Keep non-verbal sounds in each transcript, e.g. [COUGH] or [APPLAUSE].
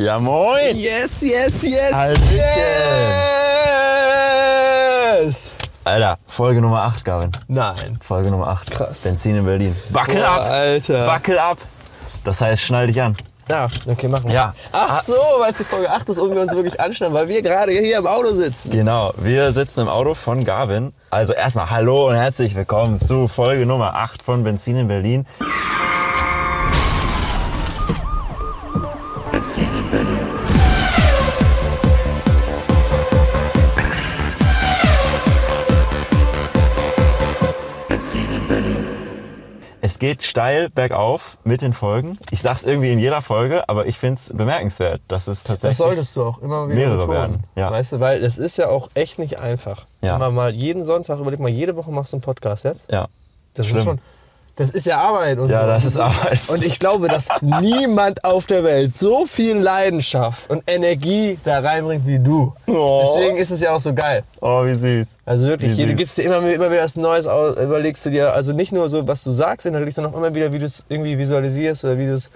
Ja, moin! Yes, yes, yes, Hallöchen. yes! Alter, Folge Nummer 8, Gavin. Nein. Folge Nummer 8. Krass. Benzin in Berlin. Wackel Boah, ab! Alter. Wackel ab! Das heißt, schnall dich an. Ja, okay, machen wir. Ja. Ach so, weil es die Folge 8 ist und wir uns wirklich anschneiden, weil wir gerade hier im Auto sitzen. Genau, wir sitzen im Auto von Gavin. Also erstmal hallo und herzlich willkommen zu Folge Nummer 8 von Benzin in Berlin. Geht steil bergauf mit den Folgen. Ich sag's irgendwie in jeder Folge, aber ich find's bemerkenswert, dass es tatsächlich. Das solltest du auch immer wieder mehrere betonen. werden, ja. Weißt du, weil es ist ja auch echt nicht einfach. Ja. Immer mal jeden Sonntag, überleg mal, jede Woche machst du einen Podcast jetzt. Ja. Das Schlimm. ist schon. Das ist ja Arbeit. Und Ja, das ist Arbeit. Und ich glaube, dass niemand auf der Welt so viel Leidenschaft und Energie da reinbringt wie du. Oh. Deswegen ist es ja auch so geil. Oh, wie süß. Also wirklich, hier, du süß. gibst dir immer, immer wieder was Neues aus, überlegst du dir, also nicht nur so, was du sagst inhaltlich, sondern auch immer wieder, wie du es irgendwie visualisierst oder wie du es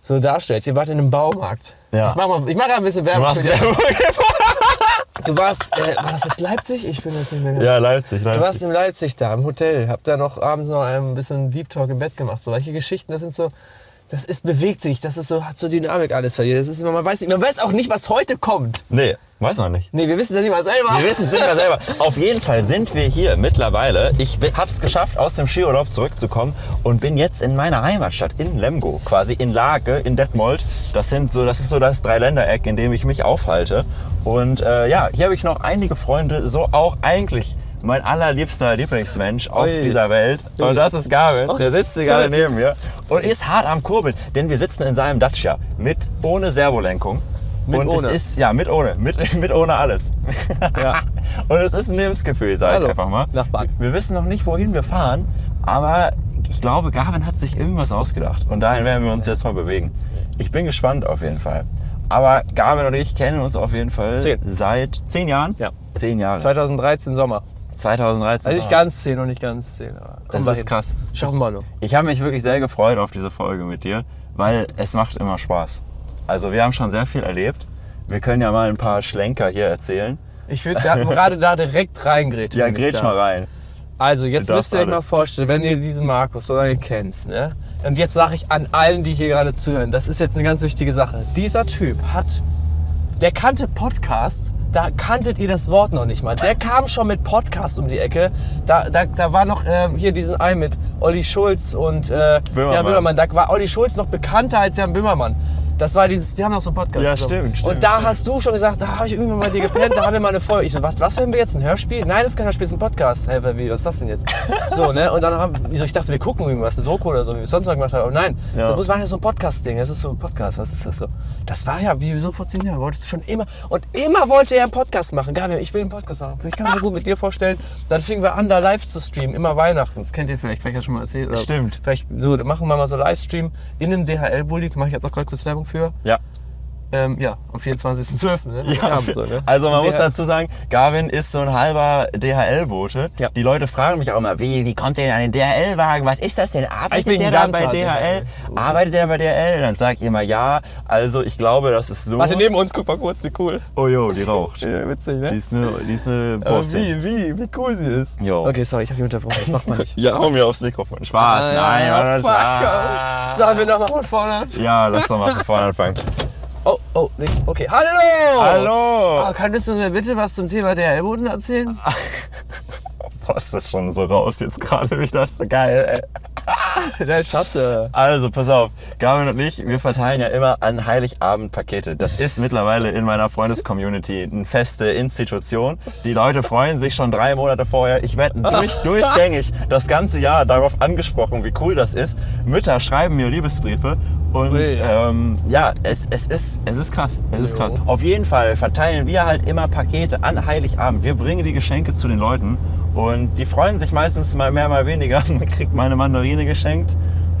so darstellst. Ihr wart in einem Baumarkt. Ja. Ich mach mal, ich mach mal ein bisschen Du Werbung. machst für dich. Werbung. Du warst, äh, war das jetzt Leipzig? Ich bin jetzt nicht mehr ganz Ja, Leipzig, Du warst Leipzig. in Leipzig da im Hotel, hab da noch abends noch ein bisschen Deep Talk im Bett gemacht. So welche Geschichten, das sind so, das ist bewegt sich, das ist so, hat so Dynamik alles verliert. Das ist man weiß nicht, man weiß auch nicht, was heute kommt. Nee, weiß man nicht. Nee, wir wissen es ja nicht mal selber. Wir wissen es nicht mehr selber. [LAUGHS] Auf jeden Fall sind wir hier mittlerweile. Ich habe es geschafft, aus dem Skiurlaub zurückzukommen und bin jetzt in meiner Heimatstadt in Lemgo, quasi in Lage, in Detmold. Das sind so, das ist so das Dreiländereck, in dem ich mich aufhalte. Und äh, ja, hier habe ich noch einige Freunde, so auch eigentlich mein allerliebster Lieblingsmensch auf Ui. dieser Welt. Und das ist Gavin. Der sitzt hier gerade neben mir und ist hart am Kurbeln, denn wir sitzen in seinem Dacia mit ohne Servolenkung. Mit und ohne. es ist ja mit ohne, mit, [LAUGHS] mit ohne alles. Ja. [LAUGHS] Und es ist ein Lebensgefühl, sag ich Hallo, einfach mal. Nachbarn. Wir wissen noch nicht, wohin wir fahren, aber ich glaube, Gavin hat sich irgendwas ausgedacht. Und dahin werden wir uns jetzt mal bewegen. Ich bin gespannt auf jeden Fall. Aber Gavin und ich kennen uns auf jeden Fall Zehn. seit zehn Jahren. Ja. Zehn Jahre. 2013 Sommer. 2013. Also nicht ganz 10 und nicht ganz 10. Aber Das ist hin. krass. Schaffen wir noch. Ich habe mich wirklich sehr gefreut auf diese Folge mit dir, weil es macht immer Spaß. Also wir haben schon sehr viel erlebt. Wir können ja mal ein paar Schlenker hier erzählen. Ich würde gerade da direkt reingrätschen. Ja, grätsch mal rein. Also, jetzt müsst ihr euch mal vorstellen, wenn ihr diesen Markus so lange kennt, ne? Und jetzt sage ich an allen, die hier gerade zuhören, das ist jetzt eine ganz wichtige Sache. Dieser Typ hat, der kannte Podcasts, da kanntet ihr das Wort noch nicht mal. Der kam schon mit Podcasts um die Ecke. Da, da, da war noch ähm, hier diesen Ei mit Olli Schulz und äh, Böhmermann. Jan Böhmermann. Da war Olli Schulz noch bekannter als Jan Böhmermann. Das war dieses, die haben noch so einen Podcast. Ja, zusammen. stimmt, stimmt, Und da stimmt. hast du schon gesagt, da habe ich irgendwann mal bei dir gepennt, da haben wir mal eine Folge. Ich so, was, was hören wir jetzt? Ein Hörspiel? Nein, das ist kein Hörspiel, das ist ein Podcast. Hä, wie, was ist das denn jetzt? So, ne? Und dann haben, ich, so, ich dachte, wir gucken irgendwas, eine Doku oder so, wie wir es sonst mal gemacht haben. Aber nein, Ja. das muss man ja so ein Podcast-Ding. Das ist so ein Podcast, was ist das so? Das war ja, wie so vor zehn Jahren, wolltest du schon immer. Und immer wollte er einen Podcast machen. Gabriel, ich will einen Podcast machen. Ich kann mir gut mit dir vorstellen. Dann fingen wir an, da live zu streamen, immer Weihnachten. Das kennt ihr vielleicht, vielleicht hast du schon mal erzählt. Oder Stimmt. Vielleicht so, machen wir mal so Livestream in einem DHL-Bulli. Da mache ich jetzt auch gerade kurz Werbung für. Ja. Ähm, ja, am 24.12. Ne? Ja, so, ne? Also man Der- muss dazu sagen, Gavin ist so ein halber DHL-Bote. Ja. Die Leute fragen mich auch immer, wie, wie kommt der denn an den DHL-Wagen? Was ist das denn? Ich Arbeitet bin der da bei DHL? DHL. Arbeitet der bei DHL? Dann sag ich immer ja. Also ich glaube, das ist so. Warte, neben uns, guck mal kurz, wie cool. oh jo, die raucht. [LAUGHS] Ja, witzig, ne? Die ist eine, die ist eine Bossin. wie, wie, wie cool sie ist. Jo. Okay, sorry, ich hab die unterbrochen, das macht man nicht. [LAUGHS] Ja, hau mir aufs Mikrofon. Spaß, nein, Ah, das fuck ah. Sollen wir nochmal von vorne? Ja, lass doch mal von vorne anfangen. Oh, oh, nicht. Okay, hallo! Hallo! Oh, könntest du mir bitte was zum Thema der Ellboden erzählen? [LAUGHS] Boah, ist das schon so raus jetzt gerade wieder. Das ist so geil, ey. [LAUGHS] Der Schatze. Also, pass auf. Gavin und ich, wir verteilen ja immer an Heiligabend Pakete. Das ist mittlerweile in meiner Freundescommunity eine feste Institution. Die Leute freuen sich schon drei Monate vorher. Ich werde durch, [LAUGHS] durchgängig das ganze Jahr darauf angesprochen, wie cool das ist. Mütter schreiben mir Liebesbriefe. Und Ui. ähm, ja, es, es, ist, es ist krass. Es ist krass. Auf jeden Fall verteilen wir halt immer Pakete an Heiligabend. Wir bringen die Geschenke zu den Leuten und die freuen sich meistens mal mehr, mal weniger. [LAUGHS] Man kriegt mal eine Mandarine geschenkt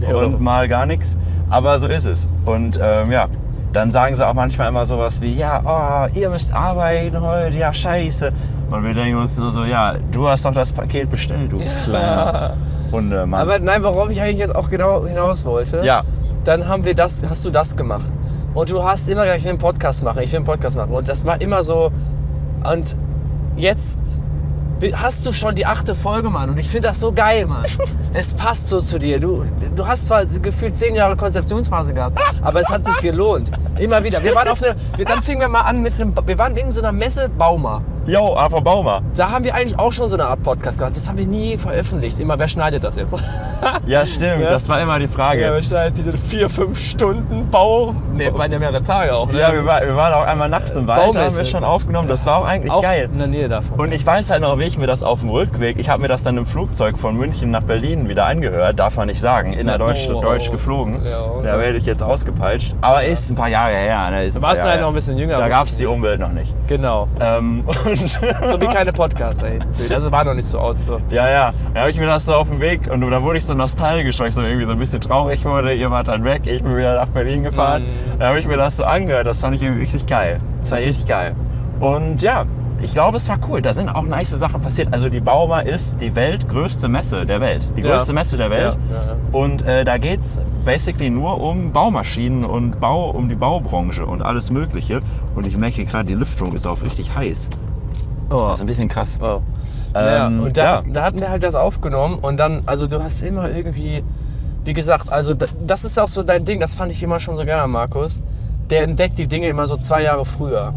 Jo. und mal gar nichts. Aber so ist es. Und ähm, ja, dann sagen sie auch manchmal immer sowas wie, ja, oh, ihr müsst arbeiten heute, ja, scheiße. Und wir denken uns nur so, ja, du hast doch das Paket bestellt, du kleiner Hundemann. Aber nein, worauf ich eigentlich jetzt auch genau hinaus wollte. Ja. Dann haben wir das, hast du das gemacht. Und du hast immer gesagt, ich will einen Podcast machen, ich will einen Podcast machen. Und das war immer so. Und jetzt hast du schon die achte Folge, Mann. Und ich finde das so geil, Mann. [LAUGHS] es passt so zu dir. Du, du hast zwar gefühlt zehn Jahre Konzeptionsphase gehabt, aber es hat sich gelohnt. Immer wieder. Wir waren auf eine, wir, dann fingen wir mal an mit einem, wir waren in so einer Messe Bauma. Yo, AV Baumer. Da haben wir eigentlich auch schon so eine Art Podcast gemacht. Das haben wir nie veröffentlicht. Immer, wer schneidet das jetzt? [LAUGHS] Ja, stimmt. Ja. Das war immer die Frage. Ja, wer schneidet diese vier, fünf Stunden Bau? Ne, waren ja mehrere Tage auch. Ne? Ja, wir, war, wir waren auch einmal nachts im Wald, da haben wir schon aufgenommen. Das war auch eigentlich auch geil. in der Nähe davon. Und ich weiß halt noch, wie ich mir das auf dem Rückweg, ich habe mir das dann im Flugzeug von München nach Berlin wieder angehört, darf man nicht sagen, in der Na, Deutsch, oh, Deutsch geflogen. Ja, da werde ich jetzt ausgepeitscht. Aber ist ein paar Jahre her. Ne? Ist ein warst du halt noch ein bisschen jünger. Da gab es- es die Umwelt noch nicht. Genau. Ähm, [LAUGHS] und [LAUGHS] So wie keine Podcasts, ey. Also war noch nicht so out. So. ja, ja, da habe ich mir das so auf dem Weg und da wurde ich so nostalgisch, weil ich so irgendwie so ein bisschen traurig wurde. Ihr wart dann weg, ich bin wieder nach Berlin gefahren. Mhm. Da habe ich mir das so angehört. Das fand ich irgendwie richtig geil. Das war richtig geil. Und ja, ich glaube, es war cool. Da sind auch nice Sachen passiert. Also die Bauma ist die weltgrößte Messe der Welt. Die Ja. größte Messe der Welt. Ja, ja, ja. Und äh, da geht es basically nur um Baumaschinen und Bau, um die Baubranche und alles Mögliche. Und ich merke gerade, die Lüftung ist auch richtig heiß. Oh. Das ist ein bisschen krass. Oh. Naja, Ähm, und da, ja. da hatten wir halt das aufgenommen und dann, also du hast immer irgendwie, wie gesagt, also da- das ist auch so dein Ding, das fand ich immer schon so gerne Markus. Der entdeckt die Dinge immer so zwei Jahre früher.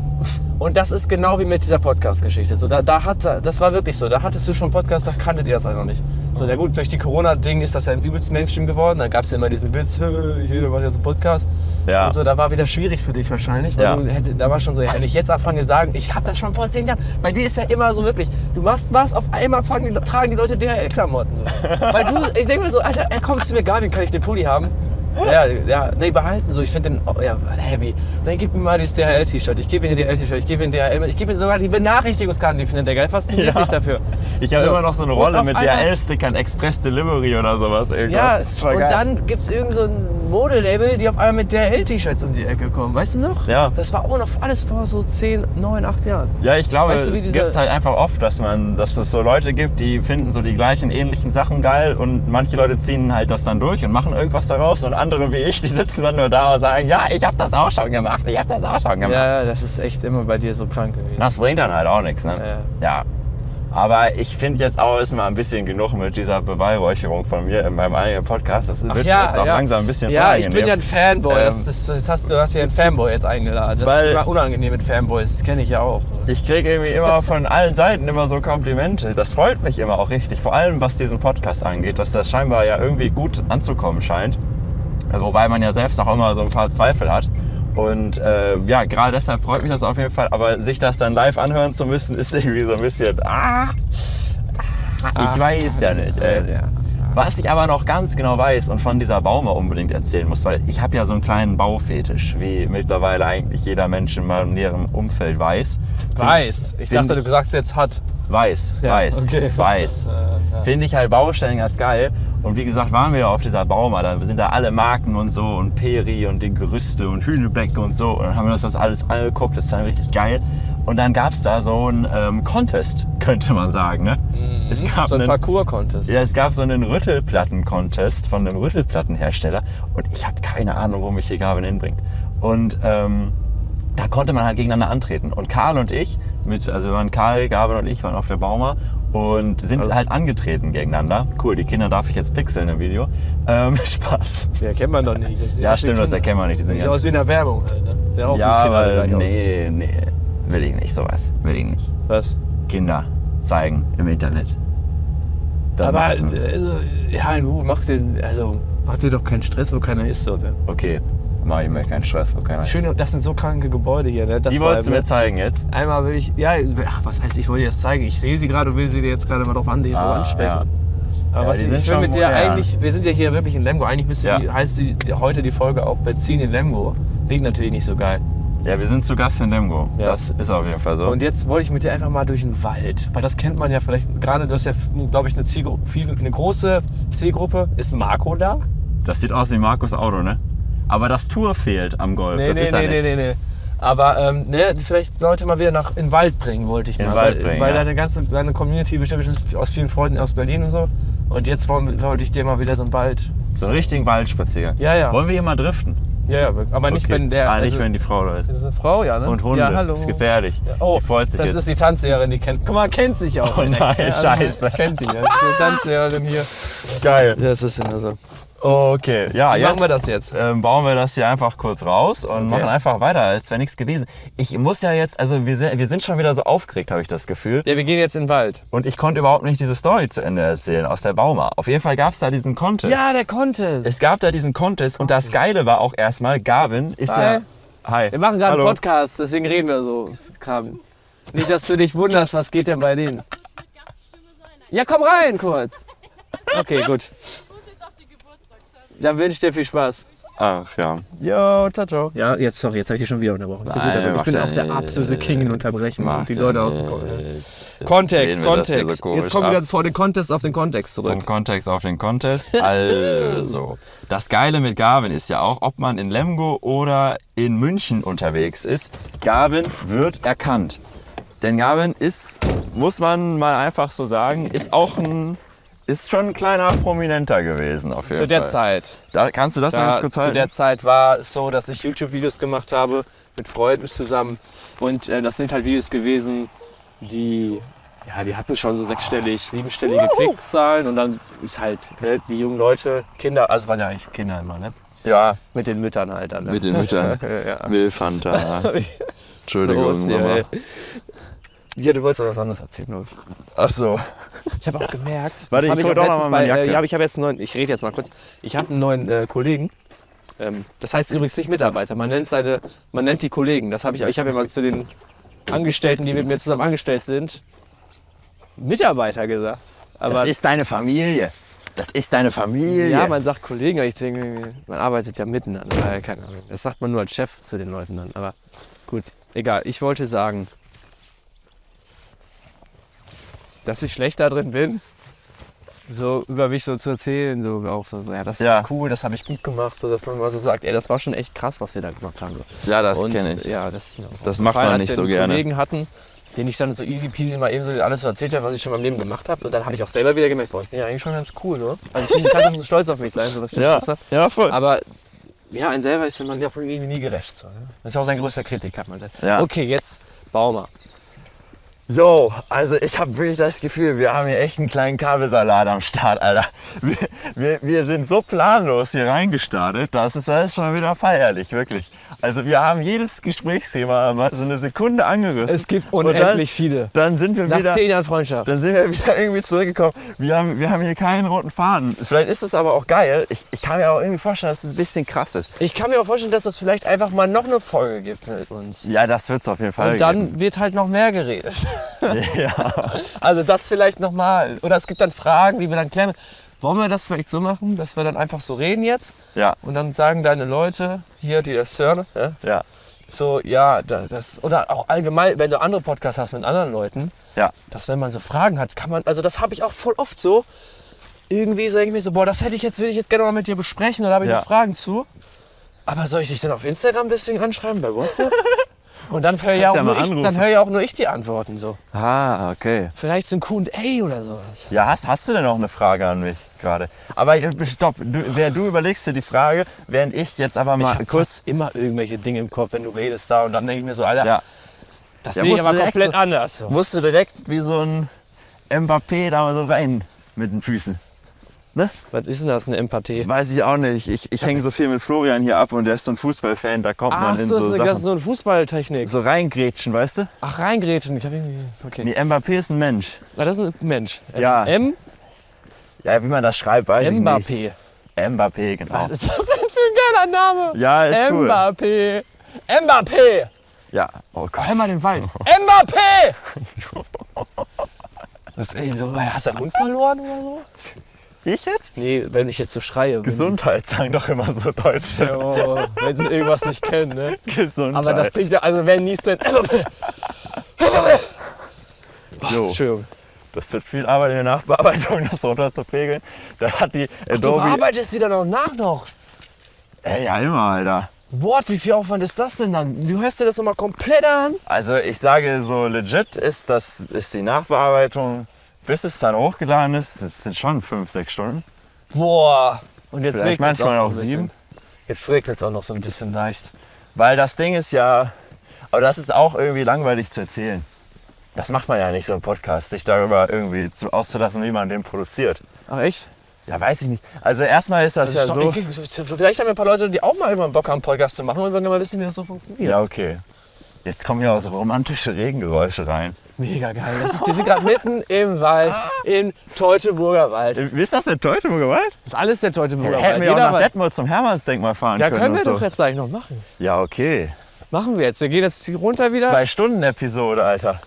Und das ist genau wie mit dieser Podcast-Geschichte. So, da, da hat, das war wirklich so. Da hattest du schon Podcast, da kanntet ihr das halt noch nicht. So, ja gut, durch die Corona-Ding ist das ja übelst Mainstream geworden. Da gab es ja immer diesen Witz, "Hö, jeder macht jetzt einen Podcast. Ja. Und so, da war wieder schwierig für dich wahrscheinlich. Weil Ja. du hätte, da war schon so, ja, wenn ich jetzt anfange zu sagen, ich habe das schon vor zehn Jahren. Bei dir ist ja immer so wirklich, du machst was, auf einmal fangen die, tragen die Leute DHL-Klamotten. [LAUGHS] Weil du, ich denke mir so, Alter, er kommt zu mir, Gavin, kann ich den Pulli haben? Ja, ja, nee, behalten so. Ich finde den, oh, ja, heavy. Dann gib mir mal dieses DHL-T-Shirt. Ich gebe ihm DHL-T-Shirt. Ich gebe ihm DHL. Ich gebe ihm sogar die Benachrichtigungskarte, die findet der geil. Fasziniert Ja. sich dafür. Ich habe So. immer noch so eine Und Rolle mit DHL-Stickern, Express Delivery oder sowas. Irgendwas. Ja, und geil. dann gibt es irgend so ein Modelabel, die auf einmal mit DHL-T-Shirts um die Ecke kommen. Weißt du noch? Ja. Das war auch noch alles vor so 10, 9, 8 Jahren. Ja, ich glaube, Weißt du, es gibt halt einfach oft, dass man, dass es so Leute gibt, die finden so die gleichen ähnlichen Sachen geil und manche Leute ziehen halt das dann durch und machen irgendwas daraus und andere wie ich, die sitzen dann nur da und sagen, ja, ich habe das auch schon gemacht, ich habe das auch schon gemacht. Ja, ja, das ist echt immer bei dir so krank gewesen. Das bringt dann halt auch nichts, ne? Ja. Aber ich finde jetzt auch ist mal ein bisschen genug mit dieser Beweihräucherung von mir in meinem eigenen Podcast. Das wird jetzt auch langsam ein bisschen Ja, ich bin ja ein Fanboy. Ähm, das, das, das hast, du hast ja einen Fanboy jetzt eingeladen. Das ist immer unangenehm mit Fanboys. Das kenne ich ja auch. Ich kriege irgendwie immer von allen Seiten immer so Komplimente. Das freut mich immer auch richtig. Vor allem was diesen Podcast angeht, dass das scheinbar ja irgendwie gut anzukommen scheint. Wobei man ja selbst auch immer so ein paar Zweifel hat. Und äh, ja, gerade deshalb freut mich das auf jeden Fall. Aber sich das dann live anhören zu müssen, ist irgendwie so ein bisschen. Ah, ich weiß ja nicht. Äh, ja. Was ich aber noch ganz genau weiß und von dieser Baume unbedingt erzählen muss, weil ich habe ja so einen kleinen Baufetisch, wie mittlerweile eigentlich jeder Mensch in meinem näheren Umfeld weiß. Weiß. Ich dachte, du sagst jetzt hat. Weiß, Ja, weiß, okay. weiß. [LAUGHS] Finde ich halt Baustellen ganz geil. Und wie gesagt, waren wir ja auf dieser Bauma, da sind da alle Marken und so und Peri und die Gerüste und Hühnebeck und so. Und dann haben wir uns das alles angeguckt, das ist dann richtig geil. Und dann gab es da so einen ähm, Contest, [LAUGHS] könnte man sagen. Ne? Es gab Mhm. So ein einen, Parcours-Contest. ja, es gab so einen Rüttelplatten-Contest von einem Rüttelplattenhersteller und ich habe keine Ahnung, wo mich hier Gavin hinbringt. Und ähm, da konnte man halt gegeneinander antreten. Und Karl und ich, mit, also wir waren Karl, Gavin und ich waren auf der Bauma und sind Also- halt angetreten gegeneinander. Cool, die Kinder darf ich jetzt pixeln im Video. Ähm, [LAUGHS] Spaß. Ja, kennt man doch nicht. Das Ja, stimmt, das Kinder. erkennt man nicht. Die sind Sieht aus wie in der Werbung halt, ne? Der auch ja, die aber gleich aus. nee, nee, will ich nicht sowas. Will ich nicht. Was? Kinder zeigen im Internet. Das aber, nicht. also, ja, du, mach dir, also, mach dir doch keinen Stress, wo keiner ist, so, ne? Okay, mach ich mir keinen Stress, wo keiner ist. Schön, das sind so kranke Gebäude hier, ne? Das Die wolltest du mir zeigen jetzt? Einmal will ich, ja, ach, was heißt, ich wollte dir das zeigen. Ich sehe sie gerade und will sie dir jetzt gerade mal drauf an, Ah, ansprechen. ja. Aber Ja, was ich, will mit dir eigentlich, wir sind ja hier wirklich in Lemgo. Eigentlich müsste Ja. die, heißt die, heute die Folge auch Benzin in Lemgo. Klingt natürlich nicht so geil. Ja, wir sind zu Gast in Lemgo. Ja. Das ist auf jeden Fall so. Und jetzt wollte ich mit dir einfach mal durch den Wald. Weil das kennt man ja vielleicht, gerade du hast ja, glaube ich, eine, Zielgruppe, eine große Zielgruppe. Ist Marco da? Das sieht aus wie Markus Auto, ne? Aber das Tour fehlt am Golf. Nee, das nee, ist nee, nicht. nee, nee, nee. Aber ähm, ne, vielleicht Leute mal wieder nach in den Wald bringen, wollte ich In mal. Wald weil bringen, weil ja. deine ganze deine Community besteht bestimmt aus vielen Freunden aus Berlin und so. Und jetzt wollen- wollte ich dir mal wieder so einen Wald. So einen richtigen Waldspaziergang. Ja, ja. Wollen wir hier mal driften? Ja, ja, aber nicht, Okay. wenn der. Ah, nicht, also, wenn die Frau da ist. Das ist eine Frau, ja, ne? Und Hunde. Ja, hallo. Das ist gefährlich. Oh, die freut sich das jetzt. ist die Tanzlehrerin, die kennt. Guck mal, kennt sich auch. Oh [LAUGHS] nein, scheiße. Kennt die, ja. Das ist eine Tanzlehrerin hier. geil. Das ist immer so. Okay, ja, Wie jetzt machen wir das jetzt? Ähm, bauen wir das hier einfach kurz raus und machen einfach weiter, als wäre nichts gewesen. Ich muss ja jetzt, also wir sind, wir sind schon wieder so aufgeregt, habe ich das Gefühl. Ja, wir gehen jetzt in den Wald. Und ich konnte überhaupt nicht diese Story zu Ende erzählen aus der Bauma. Auf jeden Fall gab es da diesen Contest. Ja, der konnte es. Gab da diesen Contest und das Geile war auch erstmal, Gavin ist Hi. ja. Hi. Wir machen gerade einen. Podcast, deswegen reden wir so. Kram. Nicht, dass du dich wunderst, was geht denn bei denen? Ja, komm rein kurz. Okay, gut. Ich muss jetzt auf die Geburtstagsfeier. Dann wünsche ich dir viel Spaß. Ach ja. Jo, ciao, ciao. Ja, jetzt, sorry, jetzt habe ich dich schon wieder unterbrochen. Ich bin, gut, Nein, aber ich bin ja auch der absolute King in Unterbrechen und die Leute aus dem Kontext, hier Kontext. so jetzt kommen wir wieder vor den Contest auf den Kontext zurück. Vom Kontext auf den Contest. Also, das Geile mit Gavin ist ja auch, ob man in Lemgo oder in München unterwegs ist. Gavin wird erkannt. Denn Gavin ist, muss man mal einfach so sagen, ist auch ein, ist schon ein kleiner Prominenter gewesen auf jeden Zu der Fall. Zeit. Da, kannst du das Da, ganz kurz zu halten? der Zeit war es so, dass ich YouTube-Videos gemacht habe mit Freunden zusammen. Und äh, das sind halt Videos gewesen, die, ja, die hatten schon so sechsstellig, siebenstellige Klickzahlen. Und dann ist halt ne, die jungen Leute, Kinder, also waren ja eigentlich Kinder immer, ne? ja, Mit den Müttern halt dann. Ne? mit den Müttern. [LAUGHS] ja. Milfanta. [LAUGHS] Entschuldigung, Los Mama. Ja, du wolltest doch was anderes erzählen, ich. Ach so. Ich habe auch gemerkt. [LAUGHS] Warte, hab ich hol auch doch noch letztens mal meine bei, Jacke. Äh, ja, aber ich habe jetzt einen neuen. Ich rede jetzt mal kurz. Ich habe einen neuen äh, Kollegen. Ähm, das heißt übrigens nicht Mitarbeiter. Man nennt seine, man nennt die Kollegen. Das habe ich. Ich habe ja mal zu den Angestellten, die mit mir zusammen angestellt sind, Mitarbeiter gesagt. Aber Das ist deine Familie. Das ist deine Familie. ja, man sagt Kollegen, aber ich denke, man arbeitet ja miteinander. Äh, keine Ahnung. Das sagt man nur als Chef zu den Leuten dann. Aber gut, egal. Ich wollte sagen, dass ich schlecht da drin bin, so über mich so zu erzählen, so auch so, ja, das ist Ja. cool, das habe ich gut gemacht, so dass man mal so sagt, ey, das war schon echt krass, was wir da gemacht haben. So. ja das kenne ich. Ja, das Das macht aufgefallen, man als nicht wir so einen gerne. Kollegen hatten, den ich dann so easy peasy mal eben so alles so erzählt habe, was ich schon in meinem Leben gemacht habe. Und dann habe ich auch selber wieder gemerkt, boah, ich bin ja eigentlich schon ganz cool, ne? Also ich kann so stolz auf mich sein, so was ich Ja, das hab. ja, voll. Aber ja, ein selber ist man ja irgendwie nie gerecht. So, ne? Das ist auch sein größter Kritik, hat man gesagt. Ja. Okay, jetzt Baumer. Jo, also ich habe wirklich das Gefühl, wir haben hier echt einen kleinen Kabelsalat am Start, Alter. Wir, wir, wir sind so planlos hier reingestartet, das ist alles schon wieder feierlich, wirklich. Also wir haben jedes Gesprächsthema mal so eine Sekunde angerissen. Es gibt unendlich dann, viele. Dann sind wir Nach wieder... zehn Jahren Freundschaft. Dann sind wir wieder irgendwie zurückgekommen. Wir haben, wir haben hier keinen roten Faden. Vielleicht ist es aber auch geil. Ich, ich kann mir auch irgendwie vorstellen, dass es ein bisschen krass ist. Ich kann mir auch vorstellen, dass es vielleicht einfach mal noch eine Folge gibt mit uns. Ja, das wird es auf jeden Fall Und dann wird halt noch mehr geredet. [LAUGHS] Ja. Also das vielleicht nochmal. Oder es gibt dann Fragen, die wir dann klären. Wollen wir das vielleicht so machen, dass wir dann einfach so reden jetzt? Ja, Und dann sagen deine Leute hier, die das hören, ja, ja, so, ja, da- das, oder auch allgemein, wenn du andere Podcasts hast mit anderen Leuten, ja. dass wenn man so Fragen hat, kann man, also das habe ich auch voll oft so, irgendwie sage ich mir so, boah, das hätte ich jetzt, würde ich jetzt gerne mal mit dir besprechen oder habe ich Ja. noch Fragen zu. Aber soll ich dich dann auf Instagram deswegen anschreiben, bei WhatsApp? [LAUGHS] Und dann höre ja, auch ja nur ich, dann ja auch nur ich die Antworten so. Ah, okay. Vielleicht so ein Q&A oder sowas. Ja, hast, hast du denn noch eine Frage an mich gerade? Aber äh, stopp, du, wer, du überlegst dir die Frage, während ich jetzt aber Ich mal habe kurz... immer irgendwelche Dinge im Kopf, wenn du redest da und dann denke ich mir so, Alter, Ja, das Ja, sehe ich aber direkt komplett anders. So. musst du direkt wie so ein Mbappé da mal so rein mit den Füßen. Was ist denn das, eine Empathie? Weiß ich auch nicht. Ich, ich hänge so viel mit Florian hier ab und der ist so ein Fußballfan, da kommt Ach man in so, so das ist das so eine Fußballtechnik. So reingrätschen, weißt du? Ach, reingrätschen. Ich habe irgendwie. Okay. Nee, Mbappé ist ein Mensch. Ah, das ist ein Mensch. Ja. M. Ja, wie man das schreibt, weiß ich Mbappé. nicht. Mbappé, genau. Was ist das denn für ein geiler Name? Ja, ist cool. Mbappé. Mbappé. Ja, oh Gott. Hör mal den Wald. [LAUGHS] Mbappé. Was, ey, so, hast du einen Hund verloren oder so? Ich jetzt? Nee, wenn ich jetzt so schreie. Gesundheit sagen doch immer so Deutsche. Oh, wenn sie irgendwas nicht kennen, ne? Gesundheit. Aber das klingt ja, also wer niest denn. [LAUGHS] Jo. Entschuldigung. Das wird viel Arbeit in der Nachbearbeitung, das runterzupegeln. Da hat die Du Adobe. bearbeitest die dann auch nach noch. Ey, ja, immer, Alter. What, wie viel Aufwand ist das denn dann? Du hörst dir das nochmal komplett an? Also ich sage so legit ist das ist die Nachbearbeitung, bis es dann hochgeladen ist, das sind schon fünf, sechs Stunden. Boah. Und jetzt Vielleicht regnet's manchmal auch bisschen. sieben. Jetzt regnet es auch noch so ein bisschen leicht. Weil das Ding ist ja, aber das ist auch irgendwie langweilig zu erzählen. Das macht man ja nicht so im Podcast, sich darüber irgendwie zu, auszulassen, wie man den produziert. Ach echt? Ja, weiß ich nicht. Also erstmal ist das, Das ja so. ich- vielleicht haben wir ein paar Leute, die auch mal irgendwann Bock haben, einen Podcast zu machen und wollen mal wissen, wie das so funktioniert. Ja, okay. Jetzt kommen ja auch so romantische Regengeräusche rein. Mega geil. Das ist, wir sind gerade mitten im Wald, im Teutoburger Wald. Wie ist das der Teutoburger Wald? Das ist alles der Teutoburger Hätten Wald. wir auch nach Detmold zum Hermannsdenkmal fahren ja, können. können wir und so. doch jetzt gleich noch machen. Ja, okay. Machen wir jetzt. Wir gehen jetzt runter wieder. Zwei Stunden Episode, Alter.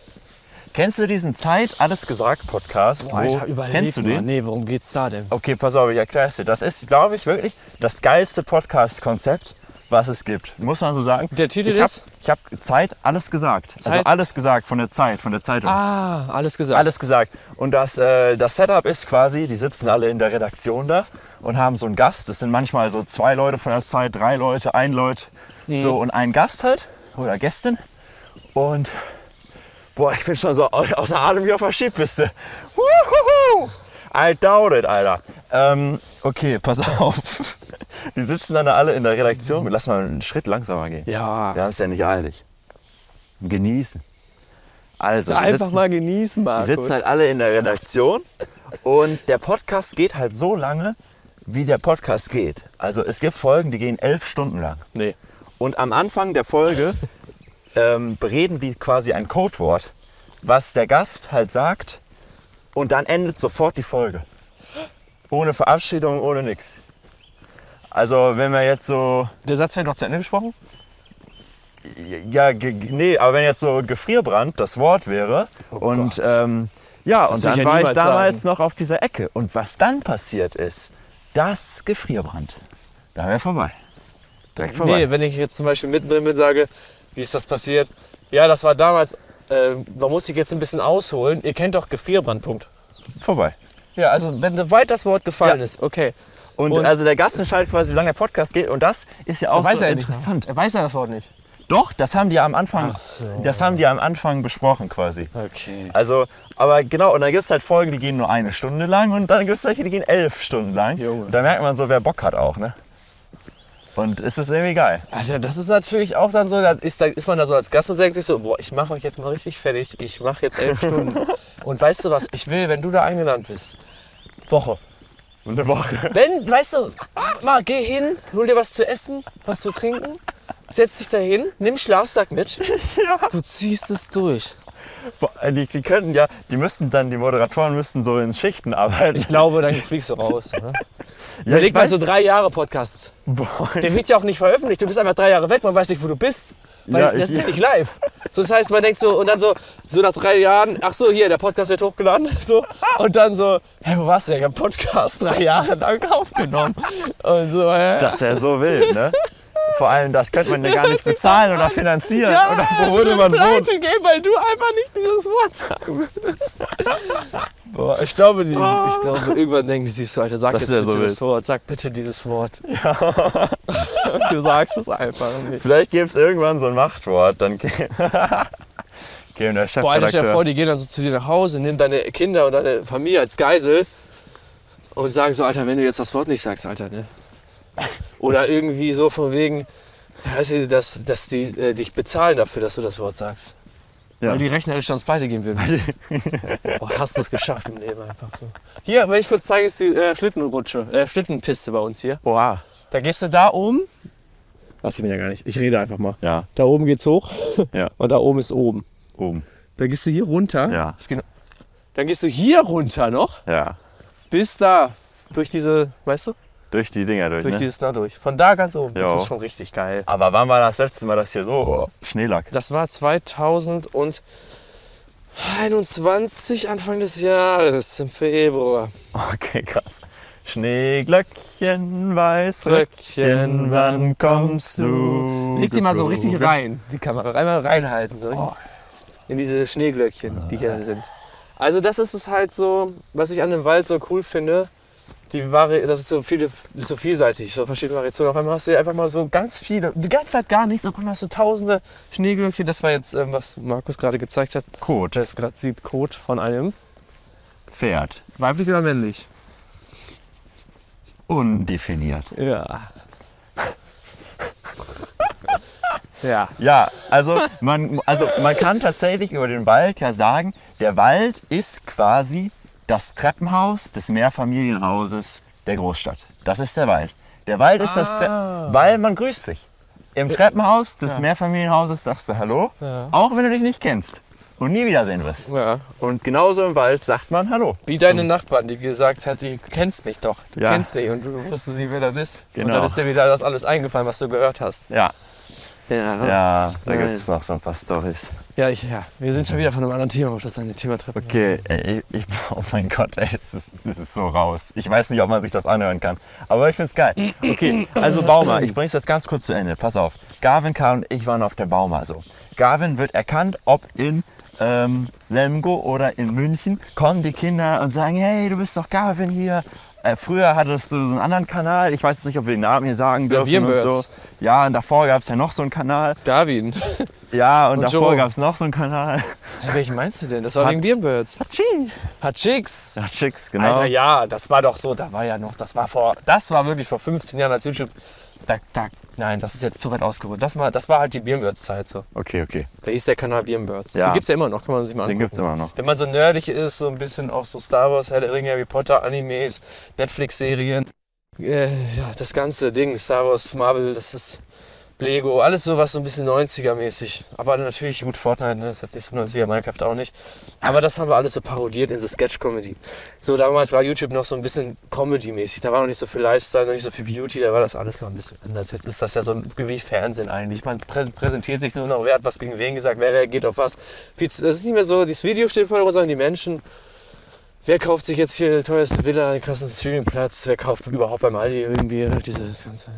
Kennst du diesen Zeit alles gesagt Podcast? Boah, Alter, Wo- überleg Kennst du mal. den? Nee, worum geht's da denn? Okay, pass auf, ich erkläre es dir. Das ist, glaube ich, wirklich das geilste Podcast-Konzept, was es gibt. Muss man so sagen. Der Titel ich hab, ist? Ich habe Zeit alles gesagt. Also Zeit? alles gesagt von der Zeit, von der Zeitung. Ah, alles gesagt. Alles gesagt. Und das, äh, das Setup ist quasi, die sitzen alle in der Redaktion da und haben so einen Gast. Das sind manchmal so zwei Leute von der Zeit, drei Leute, ein Leut. So und ein Gast halt oder Gästin. Und boah, ich bin schon so au- außer Atem wie auf der Skipiste. Wuhuhu! I doubt it, Alter. Ähm, okay, pass [LAUGHS] auf. Die sitzen dann alle in der Redaktion. Lass mal einen Schritt langsamer gehen. Ja. Wir haben es ja nicht eilig. Genießen. Also, wir Einfach sitzen- mal genießen, die Markus. sitzen halt alle in der Redaktion und der Podcast geht halt so lange, wie der Podcast geht. Also es gibt Folgen, die gehen elf Stunden lang. Nee. Und am Anfang der Folge ähm, bereden die quasi ein Codewort, was der Gast halt sagt und dann endet sofort die Folge. Ohne Verabschiedung, ohne nix. Also wenn wir jetzt so, Der Satz wird noch zu Ende gesprochen? ja, nee, aber wenn jetzt so Gefrierbrand das Wort wäre und Gott. ähm, ja, und will ich dann ja war ich damals sagen. noch auf dieser Ecke und was dann passiert ist, das Gefrierbrand, da wäre vorbei. Direkt vorbei. Nee, wenn ich jetzt zum Beispiel mittendrin bin, sage, wie ist das passiert? Ja, das war damals, äh, man muss sich jetzt ein bisschen ausholen. Ihr kennt doch Gefrierbrandpunkt. Vorbei. Ja, also wenn soweit das Wort gefallen Ja. ist, okay. Und, Und- also der Gast entscheidet quasi, wie lange der Podcast geht. Und das ist ja auch so er interessant. Ne? er weiß ja das Wort nicht. Doch, das haben die am Anfang, Ach so. das haben die am Anfang besprochen quasi. Okay. Also, aber genau, und dann gibt es halt Folgen, die gehen nur eine Stunde lang und dann gibt es welche, die gehen elf Stunden lang. Junge. Und da merkt man so, wer Bock hat auch, ne? Und ist das irgendwie geil. Alter, das ist natürlich auch dann so, da ist, da ist man da so als Gast und denkt sich so, boah, ich mache euch jetzt mal richtig fertig, ich mache jetzt elf [LAUGHS] Stunden. Und weißt du was, ich will, wenn du da eingeladen bist, Woche. Und eine Woche. Wenn, weißt du, mal geh hin, hol dir was zu essen, was zu trinken, setz dich da hin, nimm Schlafsack mit, [LAUGHS] du ziehst es durch. Die, die könnten ja, die müssten dann, die Moderatoren müssten so in Schichten arbeiten. Ich glaube, dann fliegst du raus. Ne? [LAUGHS] ja, Überleg mal so drei Jahre Podcasts. Boah, Der wird ja auch nicht veröffentlicht. Du bist einfach drei Jahre weg, man weiß nicht, wo du bist. Weil Ja, das ist ja nicht live. So, das heißt, man denkt so, und dann so, so nach drei Jahren, ach so, hier, der Podcast wird hochgeladen. [LAUGHS] So, und dann so, hä, wo warst du? Ja, Ich habe Podcast drei Jahre lang aufgenommen. Und so, hä? das ist ja so wild, ne? Vor allem, das könnte man ja gar nicht [LAUGHS] bezahlen oder finanzieren. ja, oder wo würde man wohnen? pleite gehen, weil du einfach nicht dieses Wort sagen würdest. [LAUGHS] Boah, ich glaube, die, ich glaube, irgendwann denken die sich so, Alter, sag Das jetzt ja bitte so das Wort, sag bitte dieses Wort. [LAUGHS] Und du sagst es einfach nicht. Vielleicht gibt es irgendwann so ein Machtwort, dann käme der Boah, Alter, stell dir vor, die gehen dann so zu dir nach Hause, nehmen deine Kinder und deine Familie als Geisel und sagen so, Alter, wenn du jetzt das Wort nicht sagst, Alter, ne? Oder irgendwie so von wegen, weißt du, dass, dass die äh, dich bezahlen dafür, dass du das Wort sagst. Ja. Weil die Rechner hätte schon pleite gehen würden. [LAUGHS] Boah, hast du es geschafft im Leben einfach so. Hier, wenn ich kurz zeige, ist die äh, Schlittenrutsche, äh, Schlittenpiste bei uns hier. Oha. Da gehst du da oben. Was ich mir ja gar nicht. Ich rede einfach mal. Ja, Da oben geht's hoch ja, [LAUGHS] und da oben ist oben. oben. Da gehst du hier runter. Ja. Dann gehst du hier runter noch, Ja. bis da. Durch diese, weißt du? Durch die Dinger durch, Durch ne? dieses da durch. Von da ganz oben. Jo. Das ist schon richtig geil. Aber wann war das letzte Mal, dass hier so Schnee lag? Das war 2021, Anfang des Jahres, im Februar. Okay, krass. Schneeglöckchen, Weißröckchen, wann kommst du? Leg die mal so richtig rein, die Kamera. Einmal reinhalten. So. In diese Schneeglöckchen, die hier sind. Also das ist es halt so, was ich an dem Wald so cool finde. Die Vari das ist so viele, so vielseitig, so verschiedene Variationen. Auf einmal hast du einfach mal so ganz viele, die ganze Zeit gar nichts, auf einmal hast du tausende Schneeglöckchen. Das war jetzt, ähm, was Markus gerade gezeigt hat. Code. Das gerade sieht Code von einem. Pferd. Weiblich oder männlich? Undefiniert. Ja. [LAUGHS] Ja. Ja, also man, also man kann tatsächlich über den Wald ja sagen, der Wald ist quasi das Treppenhaus des Mehrfamilienhauses der Großstadt. Das ist der Wald. Der Wald ist das, Tre weil man grüßt sich. Im Treppenhaus des Mehrfamilienhauses sagst du Hallo, auch wenn du dich nicht kennst und nie wiedersehen wirst. Ja. Und genauso im Wald sagt man Hallo. Wie deine Nachbarn, die gesagt hat, du kennst mich doch. Du Ja. kennst mich und du wusstest nicht, wer das ist. Und Genau. dann ist dir wieder das alles eingefallen, was du gehört hast. Ja, Ja. ja, da gibt es noch so ein paar Storys. Ja, ich, ja. Wir sind schon wieder von einem anderen Thema auf das eine Thema treffen. Okay, ey, ich, oh mein Gott, ey, das ist, das ist so raus. Ich weiß nicht, ob man sich das anhören kann, aber ich find's geil. Okay, also Bauma, ich bring's jetzt ganz kurz zu Ende. Pass auf. Gavin, Karl und ich waren auf der Bauma. So. Gavin wird erkannt, ob in ähm, Lemgo oder in München kommen die Kinder und sagen, hey, du bist doch Gavin hier. Äh, früher hattest du so einen anderen Kanal, ich weiß nicht, ob wir den Namen hier sagen Ja, dürfen und so. Ja, und davor gab es ja noch so einen Kanal. Darwin. Ja, und, Und davor gab es noch so einen Kanal. Ja, welchen meinst du denn? Das war Hat- wegen Birnbirds. Hatschi. Hat Chicks. Ja, Chicks, genau. Alter, ja, das war doch so, da war ja noch, das war vor, das war wirklich vor 15 Jahren als YouTube. Da, da, nein, das ist jetzt zu weit ausgeholt. Das, mal, das war halt die Birnbirds-Zeit so. Okay, okay. Da hieß der Kanal Birnbirds. Ja. Den gibt's ja immer noch, kann man sich mal Den angucken. gibt's immer noch. Wenn man so nerdig ist, so ein bisschen auf so Star Wars, Herr der Ringe, Harry Potter, Animes, Netflix-Serien, äh, ja, das ganze Ding, Star Wars, Marvel, das ist Lego, alles sowas so ein bisschen 90er-mäßig. Aber natürlich gut, Fortnite, ne? das ist jetzt nicht so 90er, Minecraft auch nicht. Aber das haben wir alles so parodiert in so Sketch-Comedy. So, damals war YouTube noch so ein bisschen Comedy-mäßig. Da war noch nicht so viel Lifestyle, noch nicht so viel Beauty, da war das alles noch ein bisschen anders. Jetzt ist das ja so wie Fernsehen eigentlich. Man prä präsentiert sich nur noch, wer hat was gegen wen gesagt, wer reagiert auf was. Das ist nicht mehr so, dieses Video steht im Vordergrund, sondern die Menschen. Wer kauft sich jetzt hier die teuerste Villa, den krassen Streamingplatz? Wer kauft überhaupt beim Aldi irgendwie dieses ganze.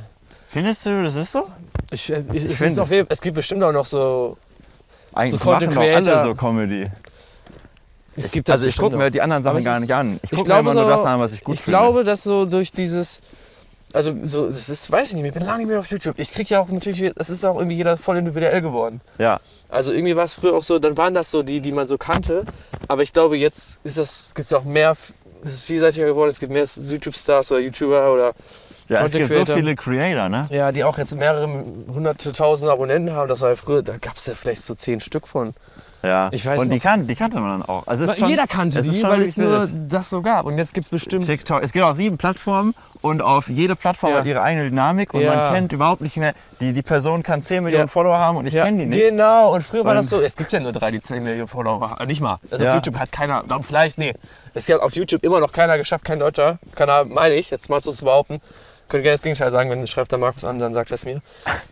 Findest du, das ist so? Ich, äh, ich, es, find ist auch, es. es gibt bestimmt auch noch so. Eigentlich So machen doch alle so Comedy. Es gibt also ich gucke mir die anderen Sachen es gar nicht an. Ich ich gucke mir immer nur so- das an, was ich gut ich finde. glaube, dass so durch dieses. Also, so, das ist, weiß ich nicht mehr, ich bin lange nicht mehr auf YouTube. Ich kriege ja auch natürlich, das ist auch irgendwie jeder voll individuell geworden. Ja, Also irgendwie war es früher auch so, dann waren das so die, die man so kannte. Aber ich glaube, jetzt ist das, gibt es auch mehr, es ist vielseitiger geworden, es gibt mehr YouTube-Stars oder YouTuber oder ja es gibt so viele Creator, ne? ja, die auch jetzt mehrere hunderte tausend Abonnenten haben. Das war ja früher, da gab es ja vielleicht so zehn Stück von. Ja. Ich weiß Und die, kan die kannte man dann auch. Also schon, Jeder kannte die, schon weil es nur das so gab. Und jetzt gibt es bestimmt. TikTok. Es gibt auch sieben Plattformen und auf jede Plattform Ja. hat ihre eigene Dynamik und Ja. man kennt überhaupt nicht mehr, die, die Person kann 10 Millionen Ja. Follower haben und ich kenne die nicht. Genau, und früher war Und- das so, es gibt ja nur drei, die 10 Millionen Follower haben. Nicht mal. Also auf YouTube hat keiner, vielleicht, nee. Es hat auf YouTube immer noch keiner geschafft, kein deutscher Kanal, meine ich, jetzt mal so zu behaupten. Könnt ihr gerne das Gegenteil sagen, wenn schreibt der Markus an, dann sagt er es mir.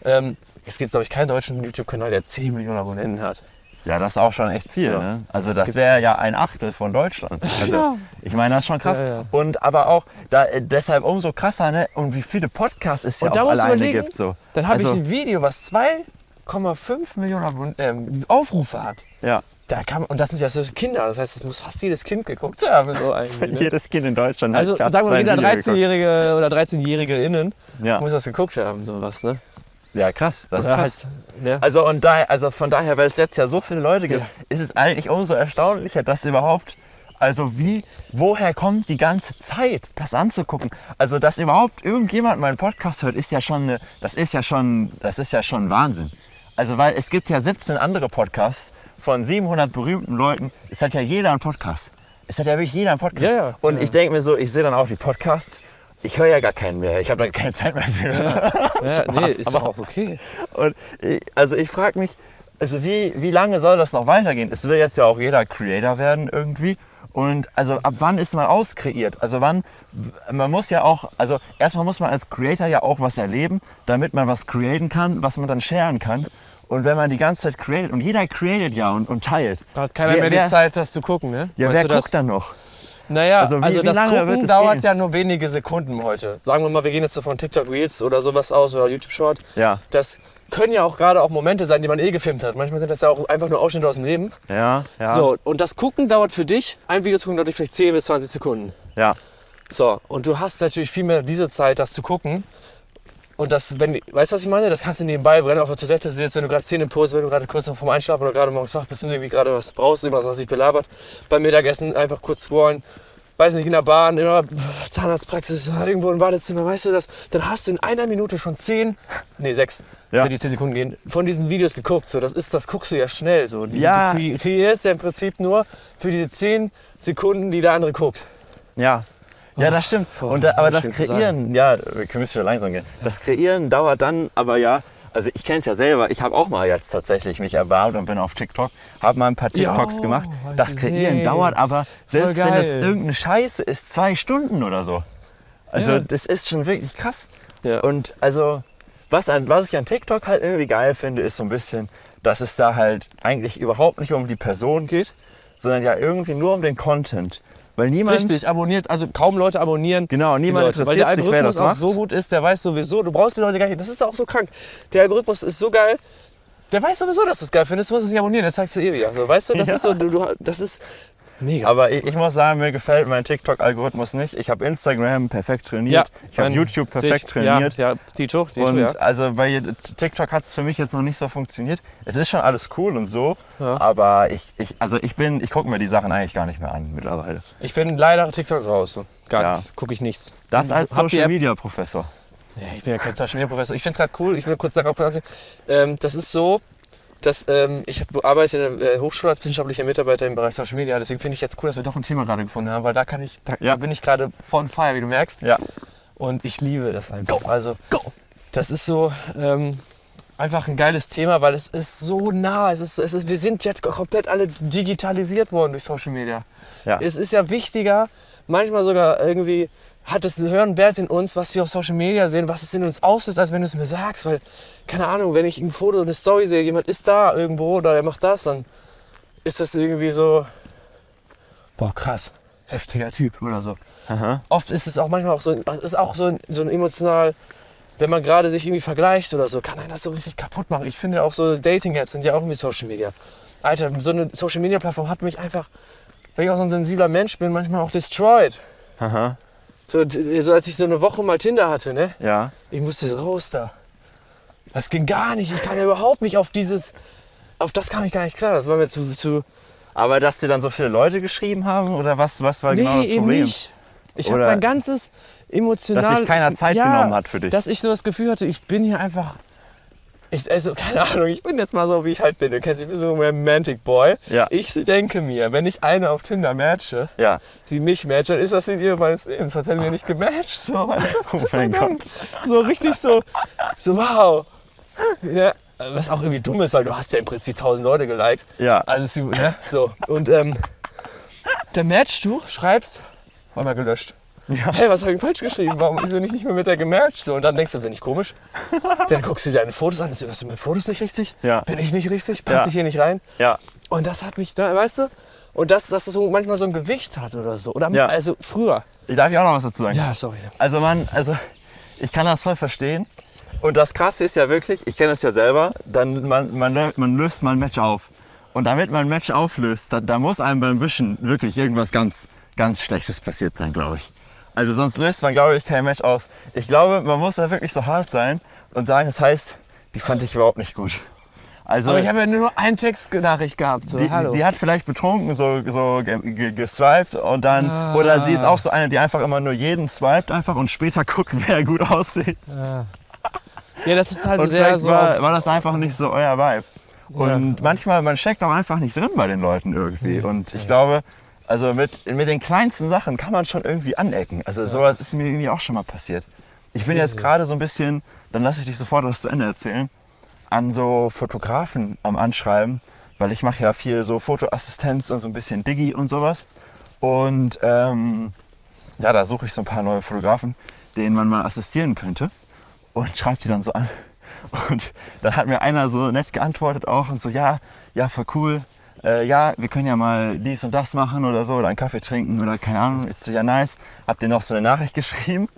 ähm, es gibt, glaube ich, keinen deutschen YouTube-Kanal, der 10 Millionen Abonnenten hat. Ja, das ist auch schon echt viel. So. Ne? Also Das das wäre ja ein Achtel von Deutschland. Also Ja. ich meine, das ist schon krass. Ja, ja. Und aber auch da, äh, deshalb umso krasser, ne? Und wie viele Podcasts es ja auch alleine überlegen, gibt. So. Dann habe also, ich ein Video, was 2,5 Millionen Abon ähm, Aufrufe hat. Ja, Da kann, und das sind ja so Kinder, das heißt, es muss fast jedes Kind geguckt haben. So ne? jedes Kind in Deutschland Also sagen wir mal, jeder Video geguckt. 13-Jährige oder 13-Jährige innen Ja. muss das geguckt haben, sowas, ne? ja, krass. Das ist krass. halt, ne? Also, und da, also von daher, weil es jetzt ja so viele Leute gibt, Ja. ist es eigentlich umso erstaunlicher, dass überhaupt, also wie, woher kommt die ganze Zeit, das anzugucken? Also, dass überhaupt irgendjemand meinen Podcast hört, ist ja schon, eine, das ist ja schon, das ist ja schon Wahnsinn. Also, weil es gibt ja 17 andere Podcasts von 700 berühmten Leuten. Es hat ja jeder einen Podcast. Es hat ja wirklich jeder einen Podcast. Ja, ja. Und Ja. ich denke mir so, ich sehe dann auch die Podcasts. Ich höre ja gar keinen mehr. Ich habe da keine Zeit mehr für. Ja, [LAUGHS] nee, Spaß, ist aber- auch okay. Und ich, also ich frage mich, also wie, wie lange soll das noch weitergehen? Es will jetzt ja auch jeder Creator werden irgendwie. Und also ab wann ist man auskreiert? Also wann, man muss ja auch, also erstmal muss man als Creator ja auch was erleben, damit man was createn kann, was man dann sharen kann. Und wenn man die ganze Zeit createt, und jeder createt ja und, und teilt. Da hat keiner Wer- mehr wer- die Zeit, das zu gucken, ne? Ja, Meinst wer guckt dann noch? Naja, Also also, wie- wie das Gucken dauert gehen? ja nur wenige Sekunden heute. Sagen wir mal, wir gehen jetzt so von TikTok Reels oder sowas aus oder YouTube Short. Ja. Das können ja auch gerade auch Momente sein, die man eh gefilmt hat. Manchmal sind das ja auch einfach nur Ausschnitte aus dem Leben. Ja, ja. So, und das Gucken dauert für dich, ein Video zu gucken, dauert vielleicht 10 bis 20 Sekunden. Ja. So, und du hast natürlich viel mehr diese Zeit, das zu gucken. Und das, wenn, weißt du, was ich meine? Das kannst du nebenbei, wenn du auf der Toilette sitzt, wenn du gerade Zähne putzt, wenn du gerade kurz vorm Einschlafen oder gerade morgens wach bist und irgendwie gerade was brauchst, irgendwas, was dich belabert. Beim Mittagessen einfach kurz scrollen. weiß nicht, in der Bahn, in der Zahnarztpraxis, irgendwo im Wartezimmer, weißt du das? Dann hast du in einer Minute schon zehn, nee, sechs, Ja. wenn die zehn Sekunden gehen, von diesen Videos geguckt. So, das, ist, das guckst du ja schnell. So. Die, Ja. Du kre- kreierst ja im Prinzip nur für diese zehn Sekunden, die der andere guckt. Ja. Ja, das stimmt. boah, Und, da- aber das Kreieren, ja, wir müssen schon langsam gehen. Das Kreieren dauert dann aber ja, also ich kenne es ja selber, ich habe auch mal jetzt tatsächlich mich erbarmt und bin auf TikTok, habe mal ein paar TikToks Ja, gemacht. Das Kreieren gesehen. dauert aber, selbst wenn das irgendeine Scheiße ist, zwei Stunden oder so. Also Ja. das ist schon wirklich krass. Ja. Und also, was, an, was ich an TikTok halt irgendwie geil finde, ist so ein bisschen, dass es da halt eigentlich überhaupt nicht um die Person geht, sondern ja irgendwie nur um den Content. Weil niemand Richtig, abonniert, also kaum Leute abonnieren. Genau, niemand Leute, weil der interessiert sich, wer das auch macht. so gut ist, der weiß sowieso, du brauchst die Leute gar nicht, das ist auch so krank. Der Algorithmus ist so geil, der weiß sowieso, dass du es geil findest, du musst es nicht abonnieren, zeigt es dir eh wieder. So, weißt du, das [LAUGHS] Ja. ist so, du, du, das ist mega. Aber ich, ich muss sagen, mir gefällt mein TikTok-Algorithmus nicht. Ich habe Instagram perfekt trainiert. ich habe YouTube perfekt ich, trainiert. Ja, ja Tito, Tito, Und ja. also bei TikTok hat es für mich jetzt noch nicht so funktioniert. Es ist schon alles cool und so, Ja. aber ich, ich, also ich bin, ich gucke mir die Sachen eigentlich gar nicht mehr an mittlerweile. Ich bin leider TikTok raus, gar Ja. nichts, gucke ich nichts. Das als Hab die Social Media Professor. Ja, ich bin ja kein Social Media Professor. Ich finde es gerade cool. Ich will kurz darauf antworten. Ähm, das ist so, dass ähm, ich arbeite in der äh, Hochschule als wissenschaftlicher Mitarbeiter im Bereich Social Media. Deswegen finde ich jetzt cool, dass wir doch ein Thema gerade gefunden haben, weil da kann ich, da, Ja. bin ich gerade von fire, wie du merkst. Ja. Und ich liebe das einfach. Also, das ist so ähm, einfach ein geiles Thema, weil es ist so nah. Es ist, es ist, wir sind jetzt komplett alle digitalisiert worden durch Social Media. Ja. Es ist ja wichtiger, manchmal sogar irgendwie hat es einen höheren Wert in uns, was wir auf Social Media sehen, was es in uns auslöst, als wenn du es mir sagst. Weil, keine Ahnung, wenn ich ein Foto, eine Story sehe, jemand ist da irgendwo oder der macht das, dann ist das irgendwie so, boah, krass, heftiger Typ oder so. Aha. Oft ist es auch manchmal auch so, ist auch so, ein- so ein emotional, wenn man gerade sich irgendwie vergleicht oder so, kann einen das so richtig kaputt machen. Ich finde auch so Dating-Apps sind ja auch irgendwie Social Media. Alter, so eine Social Media Plattform hat mich einfach, weil ich auch so ein sensibler Mensch bin, manchmal auch destroyed. Aha. So, so als ich so eine Woche mal Tinder hatte, ne? Ja. Ich musste raus da. Das ging gar nicht. Ich kam ja überhaupt nicht auf dieses, auf das kam ich gar nicht klar. Das war mir zu, zu Aber dass dir dann so viele Leute geschrieben haben oder was, was war nee, genau das eben Problem? nicht. Ich habe mein ganzes emotional... Dass sich keiner Zeit ja, genommen hat für dich. Dass ich so das Gefühl hatte, ich bin hier einfach... Ich, also, keine Ahnung, ich bin jetzt mal so, wie ich halt bin. Du kennst mich, ich bin so ein Romantic Boy. Ja. Ich denke mir, wenn ich eine auf Tinder matche, Ja. sie mich matcht, dann ist das in ihr meines Lebens. Das hätten wir nicht gematcht. So, weißt du? [LAUGHS] Oh mein Gott. so richtig so, so wow. Ja, was auch irgendwie dumm ist, weil du hast ja im Prinzip tausend Leute geliked. Ja. Also ne, so und ähm, dann matchst du, schreibst, war mal gelöscht. Hey, was habe ich falsch geschrieben? Warum ist er nicht, nicht mehr mit der gematcht? So, und dann denkst du, bin ich komisch? Dann guckst du dir deine Fotos an, ist was sind meine Fotos nicht richtig? Ja. Bin ich nicht richtig? Passt Ja. ich hier nicht rein? Ja. Und das hat mich da, weißt du? Und das, dass das so manchmal so ein Gewicht hat oder so. Oder Ja. also früher. Ich darf ja auch noch was dazu sagen. Ja, sorry. Also man, also ich kann das voll verstehen. Und das Krasse ist ja wirklich, ich kenne es ja selber, dann man, man, man löst mal ein Match auf. Und damit man ein Match auflöst, da, da muss einem beim Wischen wirklich irgendwas ganz, ganz Schlechtes passiert sein, glaube ich. Also sonst löst man, glaube ich, kein Match aus. Ich glaube, man muss da wirklich so hart sein und sagen, das heißt, die fand ich überhaupt nicht gut. Also, Aber ich habe ja nur eine Textnachricht gehabt. So, die, hallo. die hat vielleicht betrunken so, so ge- ge- geswiped und dann, Ah. oder sie ist auch so eine, die einfach immer nur jeden swiped einfach und später [LAUGHS] guckt, wer gut aussieht. ja, das ist halt Und sehr so. war, war das einfach nicht so euer Vibe. Und manchmal, man steckt auch einfach nicht drin bei den Leuten irgendwie. Und ich glaube, also mit, mit den kleinsten Sachen kann man schon irgendwie anecken. Also sowas ist mir irgendwie auch schon mal passiert. Ich bin jetzt gerade so ein bisschen, dann lasse ich dich sofort das zu Ende erzählen, an so Fotografen am Anschreiben, weil ich mache ja viel so Fotoassistenz und so ein bisschen Digi und sowas. Und ähm, ja, da suche ich so ein paar neue Fotografen, denen man mal assistieren könnte und [LAUGHS] schreibt die dann so an. Und dann hat mir einer so nett geantwortet auch und so, ja, ja, voll cool. Äh, ja, wir können ja mal dies und das machen oder so oder einen Kaffee trinken oder keine Ahnung, ist so ja nice. Hab dir noch so eine Nachricht [LAUGHS] geschrieben.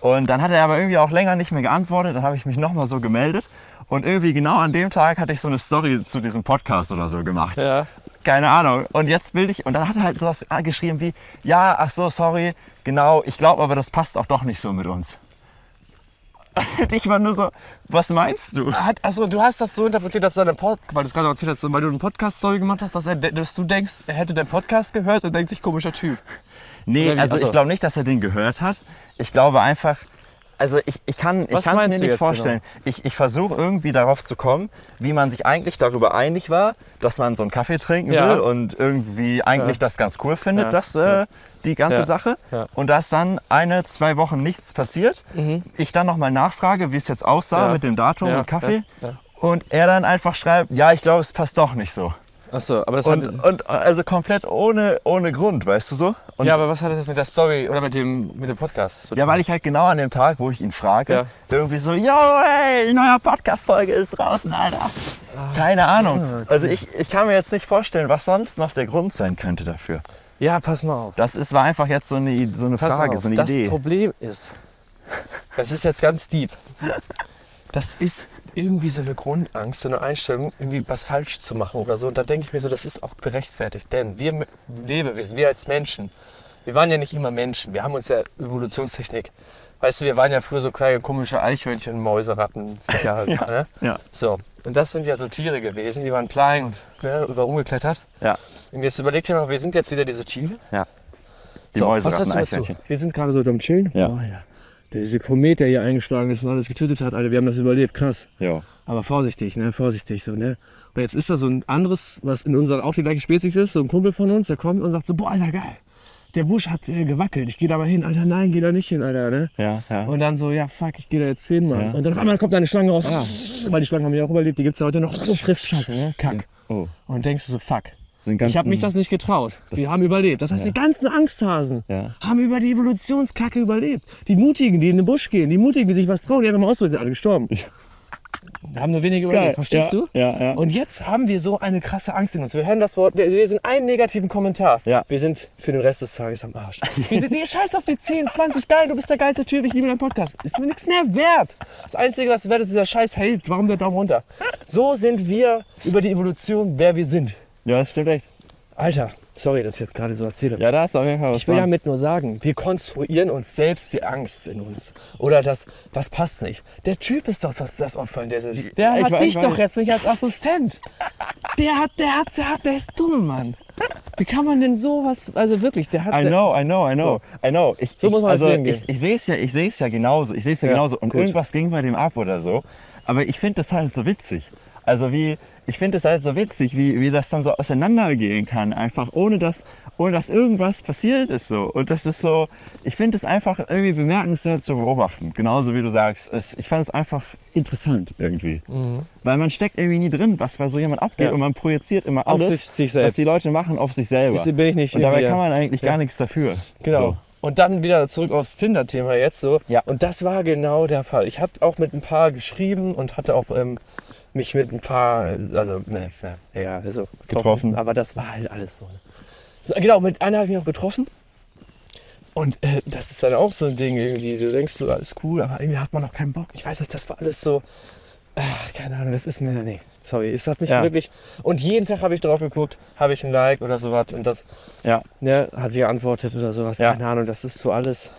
Und dann hat er aber irgendwie auch länger nicht mehr geantwortet. Dann habe ich mich nochmal so gemeldet. Und irgendwie genau an dem Tag hatte ich so eine Story zu diesem Podcast oder so gemacht. Ja. Keine Ahnung. Und jetzt will ich, und dann hat er halt sowas geschrieben wie, ja, ach so, sorry, genau, ich glaube aber, das passt auch doch nicht so mit uns. Und [LAUGHS] ich war nur so, was meinst du? Hat, also du hast das so interpretiert, dass deine Pod weil du es gerade erzählt hast, weil du eine Podcast-Story gemacht hast, dass, er, dass du denkst, er hätte deinen Podcast gehört und denkt sich komischer Typ. Nee, also Ach so. ich glaube nicht, dass er den gehört hat. Ich glaube einfach, also ich, ich kann ich kann es mir nicht vorstellen. Ich, ich versuche irgendwie darauf zu kommen, wie man sich eigentlich darüber einig war, dass man so einen Kaffee trinken Ja. will und irgendwie eigentlich das ganz cool findet, Ja. das, äh, die ganze Ja. Sache. Ja. Mhm. Und dass dann eine, zwei Wochen nichts passiert. Ich dann nochmal nachfrage, wie es jetzt aussah Ja. mit dem Datum Ja. und Kaffee. Ja. Ja. Und er dann einfach schreibt, ja, ich glaube, es passt doch nicht so. Achso, aber das Und, hat, und also komplett ohne, ohne Grund, weißt du so? Und ja, aber was hat das jetzt mit der Story oder mit dem, mit dem Podcast zu tun? Ja, weil ich halt genau an dem Tag, wo ich ihn frage, Ja. irgendwie so, yo, ey, neuer Podcast-Folge ist draußen, Alter. Keine Ahnung. Ah, Also ich, ich kann mir jetzt nicht vorstellen, was sonst noch der Grund sein könnte dafür. ja, pass mal auf. Das ist, war einfach jetzt so eine, so eine Pass Frage, auf. so eine das Idee. Problem ist, das ist jetzt ganz deep. Das ist irgendwie so eine Grundangst, so eine Einstellung, irgendwie was falsch zu machen oder so. Und da denke ich mir so, das ist auch berechtfertigt. Denn wir Lebewesen, wir als Menschen, wir waren ja nicht immer Menschen. Wir haben uns ja Evolutionstechnik. Weißt du, wir waren ja früher so kleine komische Eichhörnchen, Mäuse, Ratten, Viecher, [LAUGHS] ne? ja. So. Und das sind ja so Tiere gewesen, die waren klein und ne, über rumgeklettert. Ja, Und jetzt überleg dir mal, wir sind jetzt wieder diese Tiere. ja. Die So, Mäuse was ratten dazu? Eichhörnchen. Wir sind gerade so am Chillen. Ja. Boah, Alter. Dieser Komet, der hier eingeschlagen ist und alles getötet hat, Alter, wir haben das überlebt, krass. Ja. Aber vorsichtig, ne, vorsichtig so, ne. Und jetzt ist da so ein anderes, was in unserer auch die gleiche Spezies ist, so ein Kumpel von uns, der kommt und sagt so, boah, Alter, geil. Der Busch hat äh, gewackelt, ich gehe da mal hin. Alter, nein, geh da nicht hin, Alter, ne. Ja, ja. Und dann so, ja, fuck, ich gehe da jetzt hin, Mann. Ja. Und dann auf einmal kommt da eine Schlange raus, weil die Schlangen haben ja auch überlebt, die gibt's ja heute noch. So frisst Scheiße, ne, kack. Oh. Und denkst du so, fuck. Ich habe mich das nicht getraut. Die haben überlebt. Das heißt, die ganzen Angsthasen Ja. haben über die Evolutionskacke überlebt. Die Mutigen, die in den Busch gehen, die Mutigen, die sich was trauen, die einfach mal ausprobieren, sind alle gestorben. Da haben nur wenige überlebt, verstehst Ja, du? ja, ja. Und jetzt haben wir so eine krasse Angst in uns. Wir hören das Wort, wir sind einen negativen Kommentar. Ja. Wir sind für den Rest des Tages am Arsch. Wir sind, nee, scheiß auf die 10, 20, geil, du bist der geilste Typ, ich liebe deinen Podcast. Ist mir nichts mehr wert. Das Einzige, was wert ist, ist dieser scheiß Held. Warum der Daumen runter? So sind wir über die Evolution, wer wir sind. Ja, das stimmt echt. Alter, sorry, dass ich jetzt gerade so erzähle. Ja, da ist auf jeden Fall was Ich will dran. damit nur sagen, wir konstruieren uns selbst die Angst in uns. Oder das, was passt nicht. Der Typ ist doch das, das Opfer in der Situation. Der Ich hat weiß, dich doch jetzt nicht als Assistent. Der hat, der hat, der hat, der ist dumm, Mann. Wie kann man denn sowas, also wirklich, der hat... I know, I know, I know, I know. Ich, So ich, muss man also Leben gehen. ich, ich sehe es ja, ich sehe es ja genauso. Ich sehe es ja, Ja, genauso. Und gut. irgendwas ging bei dem ab oder so. Aber ich finde das halt so witzig. Also wie, ich finde es halt so witzig, wie, wie das dann so auseinandergehen kann, einfach ohne dass, ohne dass irgendwas passiert ist so. Und das ist so, ich finde es einfach irgendwie bemerkenswert zu beobachten. Genauso wie du sagst. Es, ich fand es einfach interessant irgendwie. Weil man steckt irgendwie nie drin, was bei so jemand abgeht Mhm. Ja. und man projiziert immer alles, sich- sich was die Leute machen, auf sich selber. Ist- bin ich nicht und dabei kann man eigentlich Ja. gar nichts dafür. Genau. So. Und dann wieder zurück aufs Tinder-Thema jetzt so. Ja. Und das war genau der Fall. Ich habe auch mit ein paar geschrieben und hatte auch ähm, mich mit ein paar, also, ne, ne, ja, also Getroffen. Aber das war halt alles so. Ne? so genau, mit einer habe ich mich auch getroffen. Und äh, das ist dann auch so ein Ding irgendwie. Du denkst so, alles cool, aber irgendwie hat man noch keinen Bock. Ich weiß nicht, das war alles so. Ach, keine Ahnung, das ist mir. Nee, sorry. Es hat mich Ja. wirklich. Und jeden Tag habe ich drauf geguckt, habe ich ein Like oder sowas. Und das Ja. ne, hat sie geantwortet oder sowas. Ja. Keine Ahnung, das ist so alles.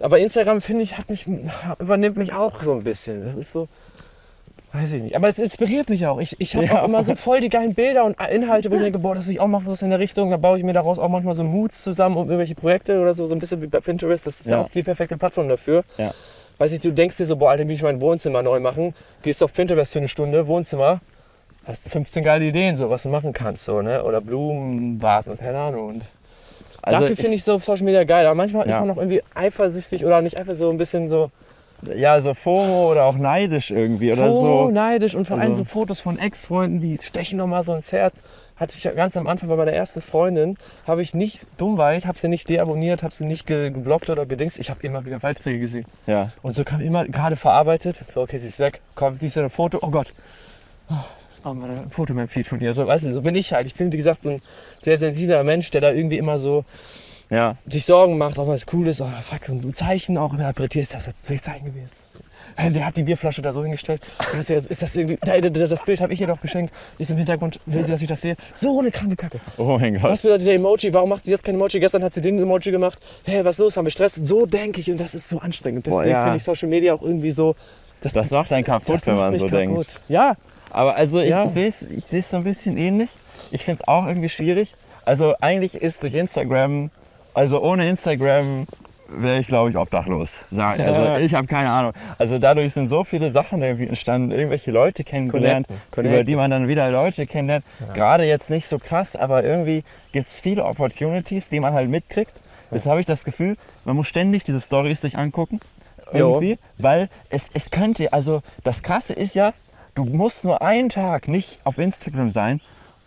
Aber Instagram, finde ich, hat mich, übernimmt mich auch so ein bisschen. Das ist so, weiß ich nicht. Aber es inspiriert mich auch. Ich, ich habe Ja, auch immer so voll die geilen Bilder und Inhalte, wo ich denke, boah, das will ich auch machen, was in der Richtung. Da baue ich mir daraus auch manchmal so Moods zusammen um irgendwelche Projekte oder so, so ein bisschen wie bei Pinterest. Das ist ja, Ja. auch die perfekte Plattform dafür. Ja. Weiß ich, du denkst dir so, boah, Alter, will ich mein Wohnzimmer neu machen. Gehst auf Pinterest für eine Stunde, Wohnzimmer. Hast 15 geile Ideen, so was du machen kannst, so, ne? Oder Blumenvasen, keine Ahnung. Und Also Dafür finde ich so Social Media geil. Aber manchmal ist man auch irgendwie eifersüchtig oder nicht einfach so ein bisschen so Ja, so FOMO oder auch neidisch irgendwie oder FOMO, so. neidisch und vor allem Also- so Fotos von Ex-Freunden, die stechen nochmal so ins Herz. Hatte ich ja ganz am Anfang bei meiner ersten Freundin, habe ich nicht, dumm war ich, habe sie nicht deabonniert, habe sie nicht ge geblockt oder gedingst. Ich habe immer wieder Beiträge gesehen. Ja. Und so kam immer, gerade verarbeitet, so, okay, sie ist weg, komm, siehst du ein Foto, oh Gott. Oh, war da ein Foto in meinem Feed von ihr? So, weißt du, so bin ich halt. Ich bin, wie gesagt, so ein sehr sensibler Mensch, der da irgendwie immer so Ja. sich Sorgen macht, ob es cool ist. Oh, fuck, und du Zeichen auch interpretierst, das jetzt zwei Zeichen gewesen. Wer hat die Bierflasche da so hingestellt? Das ist, das irgendwie, da, da, das Bild habe ich ihr doch geschenkt. Ist im Hintergrund, will sie, dass ich das sehe? So eine kranke Kacke. Oh mein Was Gott. bedeutet der Emoji? Warum macht sie jetzt kein Emoji? Gestern hat sie den Emoji gemacht. Hä, was ist los? Haben wir Stress? So denke ich und das ist so anstrengend. Deswegen ja. finde ich Social Media auch irgendwie so. Das, Das macht einen kaputt, das wenn man so kaputt. denkt. Ja, Aber also ich Ja. sehe es ich seh's so ein bisschen ähnlich. Ich finde es auch irgendwie schwierig. Also eigentlich ist durch Instagram, also ohne Instagram wäre ich glaube ich obdachlos. Also ich habe keine Ahnung. Also dadurch sind so viele Sachen irgendwie entstanden, irgendwelche Leute kennengelernt, Connecten, connecten. über die man dann wieder Leute kennenlernt. Gerade jetzt nicht so krass, aber irgendwie gibt es viele Opportunities, die man halt mitkriegt. Jetzt habe ich das Gefühl, man muss ständig diese Stories sich angucken. Jo. Irgendwie, weil es, es könnte, also das Krasse ist ja, du musst nur einen Tag nicht auf Instagram sein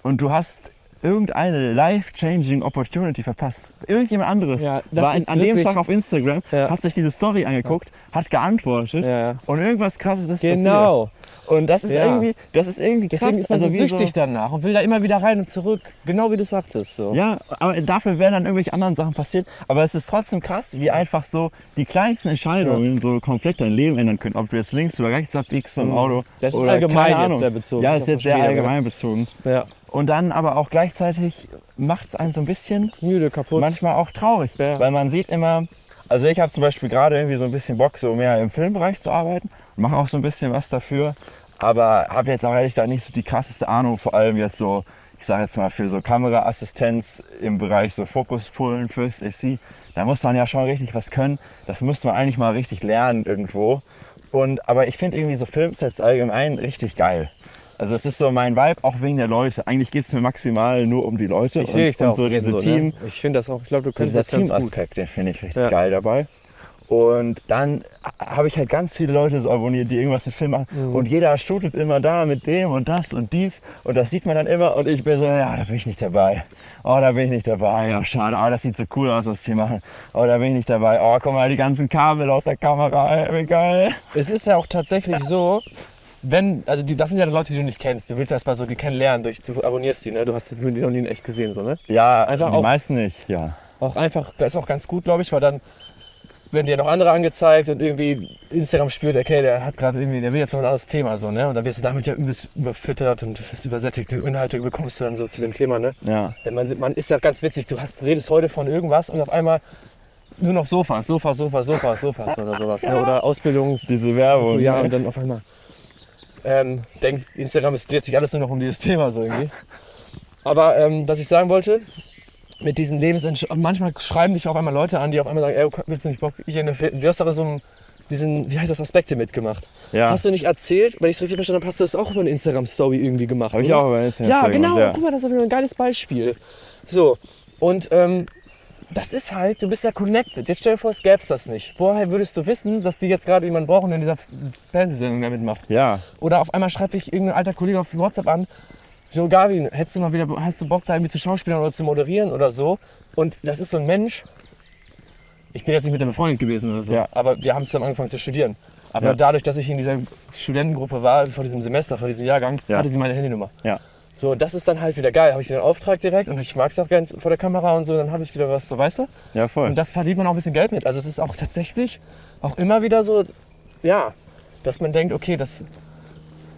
und du hast irgendeine life-changing Opportunity verpasst. Irgendjemand anderes Ja, war in, an dem Tag auf Instagram, Ja. hat sich diese Story angeguckt, hat geantwortet Ja, ja. und irgendwas krasses ist Genau. passiert. Und das ist Ja. irgendwie, das ist irgendwie krass. deswegen ist man also so süchtig danach und will da immer wieder rein und zurück. Genau wie du sagtest. So. Ja, aber dafür wären dann irgendwelche anderen Sachen passiert. Aber es ist trotzdem krass, wie einfach so die kleinsten Entscheidungen so komplett dein Leben ändern können. Ob du jetzt links oder rechts abbiegst mit dem Auto. Mhm. Das ist allgemein keine jetzt sehr bezogen, Ja, ist jetzt sehr allgemein bezogen. ja. Und dann aber auch gleichzeitig macht es einen so ein bisschen Müde, kaputt. manchmal auch traurig. Ja. Weil man sieht immer, also ich habe zum Beispiel gerade irgendwie so ein bisschen Bock, so mehr im Filmbereich zu arbeiten. Mache auch so ein bisschen was dafür. Aber habe jetzt auch ehrlich gesagt nicht so die krasseste Ahnung, vor allem jetzt so, ich sage jetzt mal für so Kameraassistenz im Bereich so Fokuspullen, First AC. Da muss man ja schon richtig was können. Das müsste man eigentlich mal richtig lernen irgendwo. Und, aber ich finde irgendwie so Filmsets allgemein richtig geil. Also es ist so mein Vibe, auch wegen der Leute. Eigentlich geht es mir maximal nur um die Leute Ich und, und so diese so, Team, Ne? Ich finde das auch, ich glaube, du so könntest dieser. Teamaspekt, den finde ich richtig Ja. geil dabei. Und dann habe ich halt ganz viele Leute so abonniert, die irgendwas mit Film machen. Mhm. Und jeder shootet immer da mit dem und das und dies. Und das sieht man dann immer. Und ich bin so, ja, da bin ich nicht dabei. Oh, da bin ich nicht dabei. Ja, schade. Oh, das sieht so cool aus, was die machen. Oh, da bin ich nicht dabei. Oh, guck mal, die ganzen Kabel aus der Kamera. Ey, Wie geil. Es ist ja auch tatsächlich so, wenn, also die, das sind ja Leute, die du nicht kennst. Du willst erst mal so die kennenlernen, durch, du abonnierst die, ne? Du hast die noch nie echt gesehen, so, ne? Ja, Einfach die auch- meisten nicht, ja. Auch einfach, das ist auch ganz gut, glaube ich, weil dann werden dir noch andere angezeigt und irgendwie Instagram spürt, okay, der hat gerade irgendwie, der will jetzt noch ein anderes Thema, so, ne? Und dann wirst du damit ja übelst überfüttert und das übersättigte Inhalte bekommst du dann so zu dem Thema, ne? Ja. Man, man ist ja ganz witzig, du hast, redest heute von irgendwas und auf einmal nur noch Sofas, Sofas, Sofas, Sofas, Sofas oder sowas, ne? Oder Ausbildungs... Diese Werbung. Ja, ne? und dann auf einmal ähm, denkt Instagram, es dreht sich alles nur noch um dieses Thema so irgendwie. Aber ähm, was ich sagen wollte, mit diesen Lebensentscheidungen, manchmal schreiben dich auf einmal Leute an, die auf einmal sagen, ey, willst du nicht Bock, ich in eine du hast aber so einen, diesen, wie heißt das, Aspekte mitgemacht. Ja. Hast du nicht erzählt, wenn ich es richtig verstanden habe, hast du das auch über eine Instagram-Story irgendwie gemacht, Hab ich auch über Instagram Ja, genau, ja. guck mal, das ist wieder ein geiles Beispiel. So, und ähm, das ist halt, du bist ja connected. Jetzt stell dir vor, es gäbe das nicht. Woher würdest du wissen, dass die jetzt gerade jemanden brauchen, der in dieser Fernsehsendung damit macht? Ja. Oder auf einmal schreibt dich irgendein alter Kollege auf WhatsApp an, so Gavin, hättest du mal wieder, hast du Bock da irgendwie zu schauspielern oder zu moderieren oder so? Und das ist so ein Mensch, ich bin jetzt nicht mit der befreundet gewesen oder so, Ja. aber wir haben zusammen angefangen zu studieren. Aber Ja. dadurch, dass ich in dieser Studentengruppe war, vor diesem Semester, vor diesem Jahrgang, Ja. hatte sie meine Handynummer. Ja. So, das ist dann halt wieder geil. Habe ich den Auftrag direkt und ich mag es auch gerne vor der Kamera und so, dann habe ich wieder was, so weißt du? Ja, voll. Und das verdient man auch ein bisschen Geld mit. Also es ist auch tatsächlich auch immer wieder so, ja, dass man denkt, okay, das,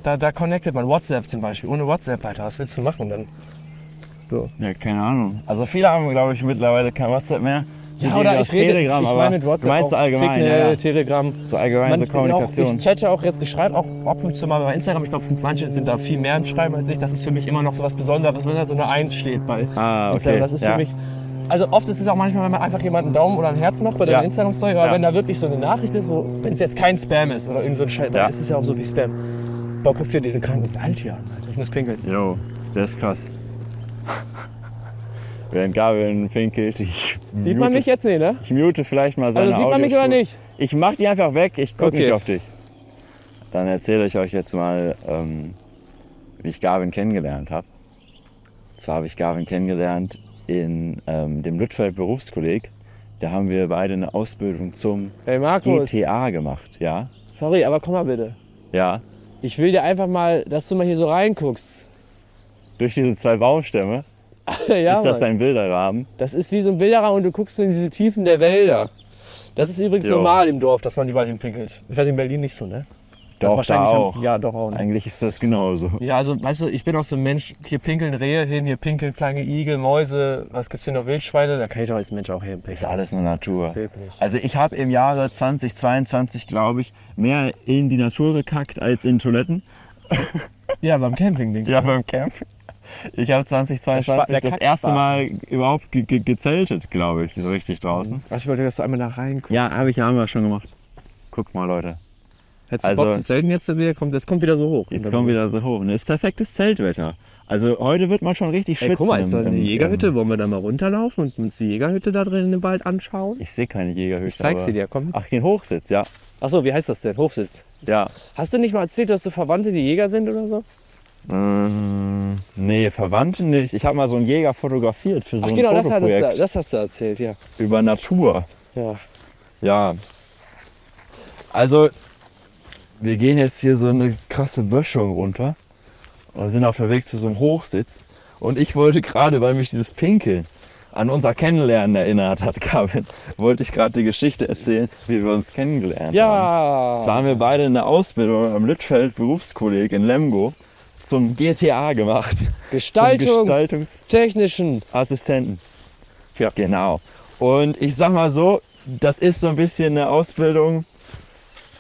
da, da connectet man. WhatsApp zum Beispiel. Ohne WhatsApp, Alter, was willst du machen dann? So. Ja, keine Ahnung. Also viele haben, glaube ich, mittlerweile kein WhatsApp mehr. Ja, oder ich rede, Telegram, ich meine mit WhatsApp meinst auch so allgemein, Signal, ja. Telegram. So allgemein, so Man- Kommunikation. Auch, ich chatte auch jetzt, ich schreibe auch ab und zu mal bei Instagram. Ich glaube, manche sind da viel mehr im Schreiben als ich. Das ist für mich immer noch so was Besonderes, wenn da so eine Eins steht bei Ah, okay. Instagram. Das ist Ja. für mich. Also oft ist es auch manchmal, wenn man einfach jemanden einen Daumen oder ein Herz macht bei der Ja. Instagram-Story, aber Ja. wenn da wirklich so eine Nachricht ist, wo, wenn es jetzt kein Spam ist oder irgend so ein Scheiß, Ja. dann ist es ja auch so wie Spam. Boah, guck dir diesen kranken Wald hier an, Alter. Ich muss pinkeln. Jo, der ist krass. Während Gavin pinkelt, ich Sieht man mute- mich jetzt nicht, ne? Ich mute vielleicht mal seine Also sieht man mich oder nicht? Ich mach die einfach weg, ich gucke Okay. nicht auf dich. Dann erzähle ich euch jetzt mal, ähm, wie ich Gavin kennengelernt habe. Zwar habe ich Gavin kennengelernt in ähm, dem Lüttfeld Berufskolleg. Da haben wir beide eine Ausbildung zum Ey, Markus. GTA gemacht, ja. Sorry, aber komm mal bitte. Ja, Ich will dir einfach mal, dass du mal hier so reinguckst. durch diese zwei Baumstämme [LAUGHS] ja, ist das dein Bilderrahmen. Das ist wie so ein Bilderraum und du guckst in diese Tiefen der Wälder. Das ist übrigens Jo. normal im Dorf, dass man überall hinpinkelt. Ich weiß in Berlin nicht so, ne? Das Doch, wahrscheinlich da haben- auch. Ja, doch auch. Ne? Eigentlich ist das genauso. Ja, also weißt du, ich bin auch so ein Mensch, hier pinkeln Rehe hin, hier pinkeln kleine Igel, Mäuse, was gibt's hier noch, Wildschweine, da kann ich doch als Mensch auch Ist hinpinkeln. alles nur Natur. Wirklich. Also ich habe im Jahre 2022, glaube ich, mehr in die Natur gekackt als in Toiletten. Ja, beim Camping, denkst Ja, beim Camp. Ich habe 2022 Der das erste Mal überhaupt ge ge gezeltet, glaube ich, so richtig draußen. Was ich wollte, dass du einmal da reinguckst. Ja, habe ich ja einmal schon gemacht. Guckt mal, Leute. Hättest du also- Bock zu zelten jetzt wieder? Kommt, jetzt kommt wieder so hoch. Jetzt kommt wieder so hoch. Und es ist perfektes Zeltwetter. Also heute wird man schon richtig schwitzen. Ey, guck mal, ist da eine im- Jägerhütte? Wollen wir da mal runterlaufen und uns die Jägerhütte da drin im Wald anschauen? Ich sehe keine Jägerhütte. Ich zeig sie dir, komm. Ach, den Hochsitz, ja. Achso, wie heißt das denn? Hochsitz. Ja. Hast du nicht mal erzählt, dass du Verwandte, die Jäger sind oder so? Ähm, nee, Verwandte nicht. Ich habe mal so einen Jäger fotografiert für so Ach ein genau, das, Fotoprojekt du, das hast du erzählt, ja. über Natur. ja. Ja. Also, wir gehen jetzt hier so eine krasse Böschung runter und sind auf dem Weg zu so einem Hochsitz. Und ich wollte gerade, weil mich dieses Pinkeln an unser Kennenlernen erinnert hat, [LAUGHS] Gavin, wollte ich gerade die Geschichte erzählen, wie wir uns kennengelernt haben. Ja. Zwar haben wir beide eine Ausbildung am Littfeld Berufskolleg in Lemgo zum GTA gemacht. Gestaltungs- Gestaltungsassistenten. Technischen. Ja. Genau. Und ich sag mal so, das ist so ein bisschen eine Ausbildung,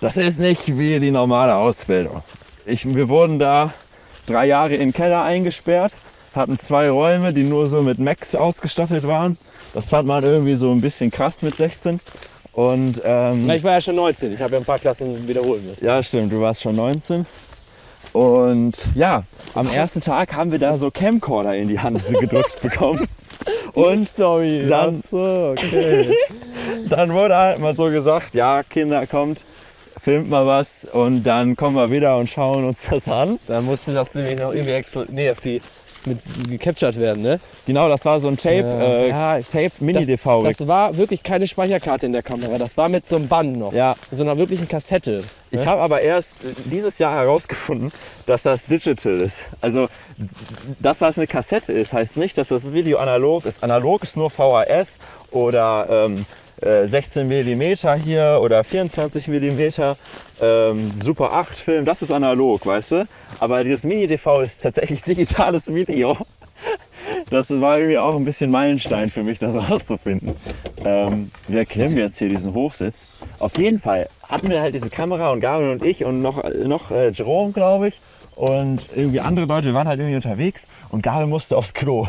das ist nicht wie die normale Ausbildung. Ich, wir wurden da drei Jahre in den Keller eingesperrt, hatten zwei Räume, die nur so mit Macs ausgestattet waren. Das fand man irgendwie so ein bisschen krass mit 16. Und ähm, ich war ja schon 19. Ich habe ja ein paar Klassen wiederholen müssen. ja, stimmt, du warst schon 19. Und ja, am ersten Tag haben wir da so Camcorder in die Hand [LAUGHS] gedrückt bekommen. Und Story. dann- so, okay. [LAUGHS] dann wurde halt mal so gesagt, ja, Kinder, kommt, filmt mal was und dann kommen wir wieder und schauen uns das an. Dann musste das nämlich noch irgendwie explo nee, auf die mit gecaptured werden, ne? Genau, das war so ein Tape, Ja. äh, Ja, Tape Das, Mini-DV. das war wirklich keine Speicherkarte in der Kamera. Das war mit so einem Band noch. Ja. Mit so einer wirklichen Kassette. Ich habe aber erst äh, dieses Jahr herausgefunden, dass das digital ist. Also, dass das eine Kassette ist, heißt nicht, dass das Video analog ist. Analog ist nur VHS oder ähm, äh, 16 mm hier oder 24 mm ähm, Super 8 Film. Das ist analog, weißt du? Aber dieses Mini-DV ist tatsächlich [LAUGHS] digitales Video. Das war irgendwie auch ein bisschen Meilenstein für mich, das [LAUGHS] rauszufinden. Ähm, wir erklimmen jetzt hier diesen Hochsitz. Auf jeden Fall hatten wir halt diese Kamera und Gabel und ich und noch, noch äh, Jerome, glaube ich. Und irgendwie andere Leute, wir waren halt irgendwie unterwegs und Gabel musste aufs Klo.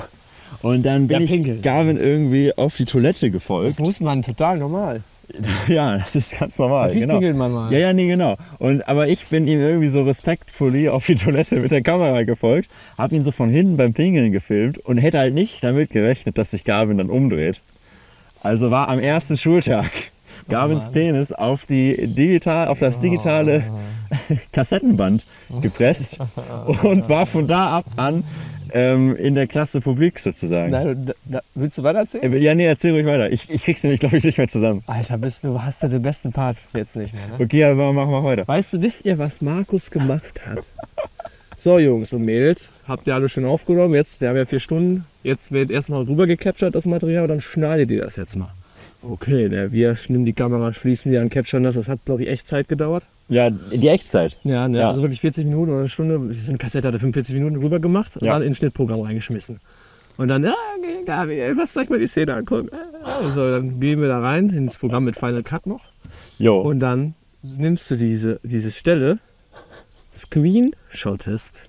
Und dann bin Ja, ich. Gavin irgendwie auf die Toilette gefolgt. muss man total normal. [LAUGHS] Ja, das ist ganz normal. Natürlich genau. pinkelt man mal. Ja, ja, nee, genau. Und, aber ich bin ihm irgendwie so respektvoll auf die Toilette mit der Kamera gefolgt, habe ihn so von hinten beim Pingeln gefilmt und hätte halt nicht damit gerechnet, dass sich Gavin dann umdreht. Also war am ersten Schultag Gavins Penis auf, die digital, auf das digitale [LAUGHS] Kassettenband gepresst [LAUGHS] und war von da ab an ähm, in der Klasse Publik sozusagen. Nein, da, da, willst du weiter erzählen? Äh, Ja, nee, erzähl ruhig weiter. Ich, ich krieg's nämlich, glaube ich, nicht mehr zusammen. Alter, bist du, hast du den besten Part jetzt nicht mehr, ne? Okay, aber mach mal weiter. Weißt du, wisst ihr, was Markus gemacht hat? So, Jungs und Mädels, habt ihr alle schon aufgenommen? Jetzt, wir haben ja vier Stunden. Jetzt wird erstmal rüber gecaptured, das Material, und dann schneidet ihr das jetzt mal. Okay, ne, wir nehmen die Kamera, schließen die an, capturen das. Das hat, glaube ich, echt Zeit gedauert. Ja, die Echtzeit. Ja, ne, Ja. also wirklich 40 Minuten oder eine Stunde. So eine Kassette hatte 45 Minuten rüber gemacht und Ja. dann ins Schnittprogramm reingeschmissen. Und dann, ja, okay, Gabi, ey, lass gleich mal die Szene angucken. Also, dann gehen wir da rein ins Programm mit Final Cut noch. Jo. Und dann nimmst du diese, diese Stelle, screenshottest,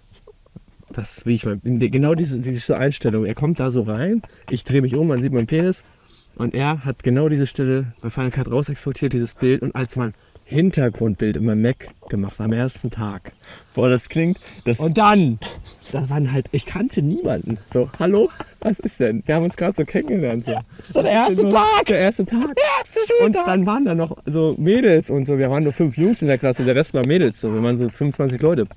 das wie ich mal, in der- genau diese, diese Einstellung. Er kommt da so rein, ich drehe mich um, man sieht meinen Penis und er hat genau diese Stelle bei Final Cut rausexportiert, dieses Bild und als mein Hintergrundbild in meinem Mac gemacht am ersten Tag. Boah, das klingt. Das, Und dann, da waren halt, ich kannte niemanden. So, hallo, was ist denn? Wir haben uns gerade so kennengelernt. So. so der erste Tag! Der erste Tag. erste Und dann waren da noch so Mädels und so. Wir waren nur fünf Jungs in der Klasse, der Rest war Mädels. So. Wir waren so 25 Leute.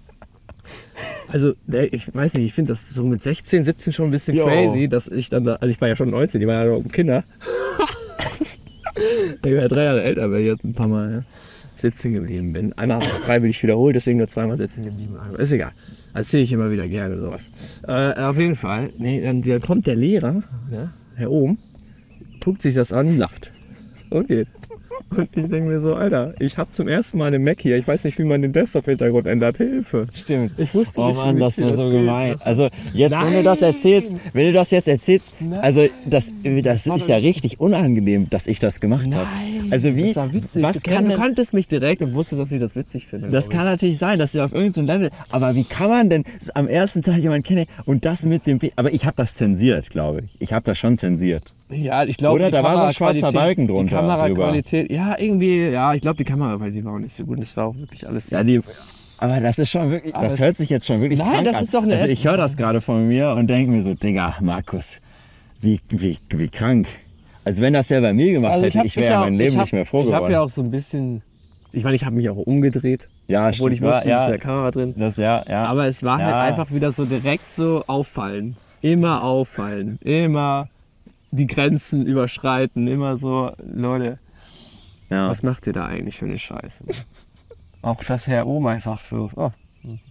Also, ich weiß nicht, ich finde das so mit 16, 17 schon ein bisschen Jo. crazy, dass ich dann da, also ich war ja schon 19, die waren ja noch Kinder. [LAUGHS] ich war ja drei Jahre älter, weil ich jetzt ein paar Mal ja, sitzen geblieben bin. Einmal habe ich freiwillig wiederholt, deswegen nur zweimal sitzen geblieben. Aber ist egal. Erzähle ich immer wieder gerne sowas. Äh, auf jeden Fall, nee, dann, dann kommt der Lehrer, ne, Herr Ohm, guckt sich das an, lacht und geht. Und ich denke mir so, Alter, ich habe zum ersten Mal eine Mac hier. Ich weiß nicht, wie man den Desktop-Hintergrund ändert. Hilfe. Stimmt. Ich wusste Oh nicht, Mann, das war so gemein. Also jetzt, wenn du das Nein. erzählst, wenn du das jetzt erzählst, also das, das ist ja richtig unangenehm, dass ich das gemacht habe. Also wie, Das war witzig. was du, kann kanntest mich direkt und wusstest, dass ich das witzig finde. das kann natürlich sein, dass du auf irgendeinem Level, aber wie kann man denn am ersten Tag jemanden kennen und das mit dem, aber ich habe das zensiert, glaube ich. Ich habe das schon zensiert. Ja, ich glaube, Oder? Da war so ein schwarzer Kameraqualität- Balken drunter Die Kameraqualität, ja, irgendwie, ja, ich glaube, die Kameraqualität war auch nicht so gut. Das war auch wirklich alles. Ja, die, aber das ist schon wirklich, das hört sich jetzt schon wirklich Nein, das an. ist doch eine Also ich höre das gerade von mir und denke mir so, Digga, Markus, wie, wie, wie krank. Also wenn das ja bei mir gemacht hätte, hab ich wäre ja mein Leben ich hab, nicht mehr froh Ich geworden. habe ja auch so ein bisschen, ich meine, ich habe mich auch umgedreht, ja, obwohl ich stimmt, wusste, ja, es wäre Kamera drin. das ja, ja. Aber es war halt Ja. einfach wieder so direkt so auffallen. Immer auffallen. Immer die Grenzen überschreiten. Immer so, Leute, ja. was macht ihr da eigentlich für eine Scheiße? Auch das Herr oben einfach so, oh,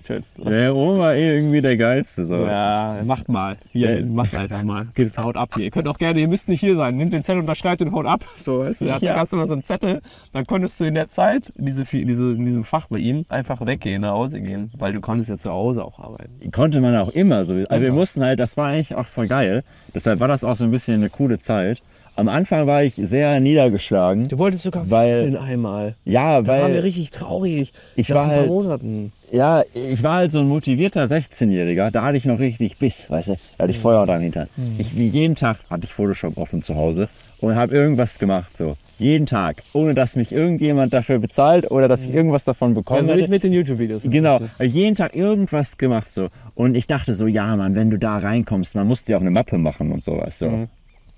schön. Der Oma war eh irgendwie der Geilste. So. Ja, macht mal. Hier, Ja. macht einfach mal. Geht, haut ab hier. Ihr könnt auch gerne, ihr müsst nicht hier sein. Nehmt den Zettel, unterschreibt und haut ab. [LAUGHS] So, weißt du, da Ja. gab es immer so einen Zettel. Dann konntest du in der Zeit, in, diese, diese, in diesem Fach bei ihm, einfach weggehen, nach Hause gehen. Weil du konntest ja zu Hause auch arbeiten. Konnte man auch immer so. Also wir mussten halt, das war eigentlich auch voll geil. Deshalb war das auch so ein bisschen eine coole Zeit. Am Anfang war ich sehr niedergeschlagen. Du wolltest sogar Weil- wechseln einmal. Ja, Da waren wir weil richtig traurig. Ich war halt- Monaten. Ja, ich war halt so ein motivierter 16-Jähriger. Da hatte ich noch richtig Biss, weißt du. Da hatte ich Feuer dran hinter. Ich, wie jeden Tag hatte ich Photoshop offen zu Hause und habe irgendwas gemacht, so. Jeden Tag. Ohne dass mich irgendjemand dafür bezahlt oder dass ich irgendwas davon bekomme. Also nicht mit den YouTube-Videos. Genau, jeden Tag irgendwas gemacht so. Und ich dachte so, ja Mann, wenn du da reinkommst, man musste ja auch eine Mappe machen und sowas. So.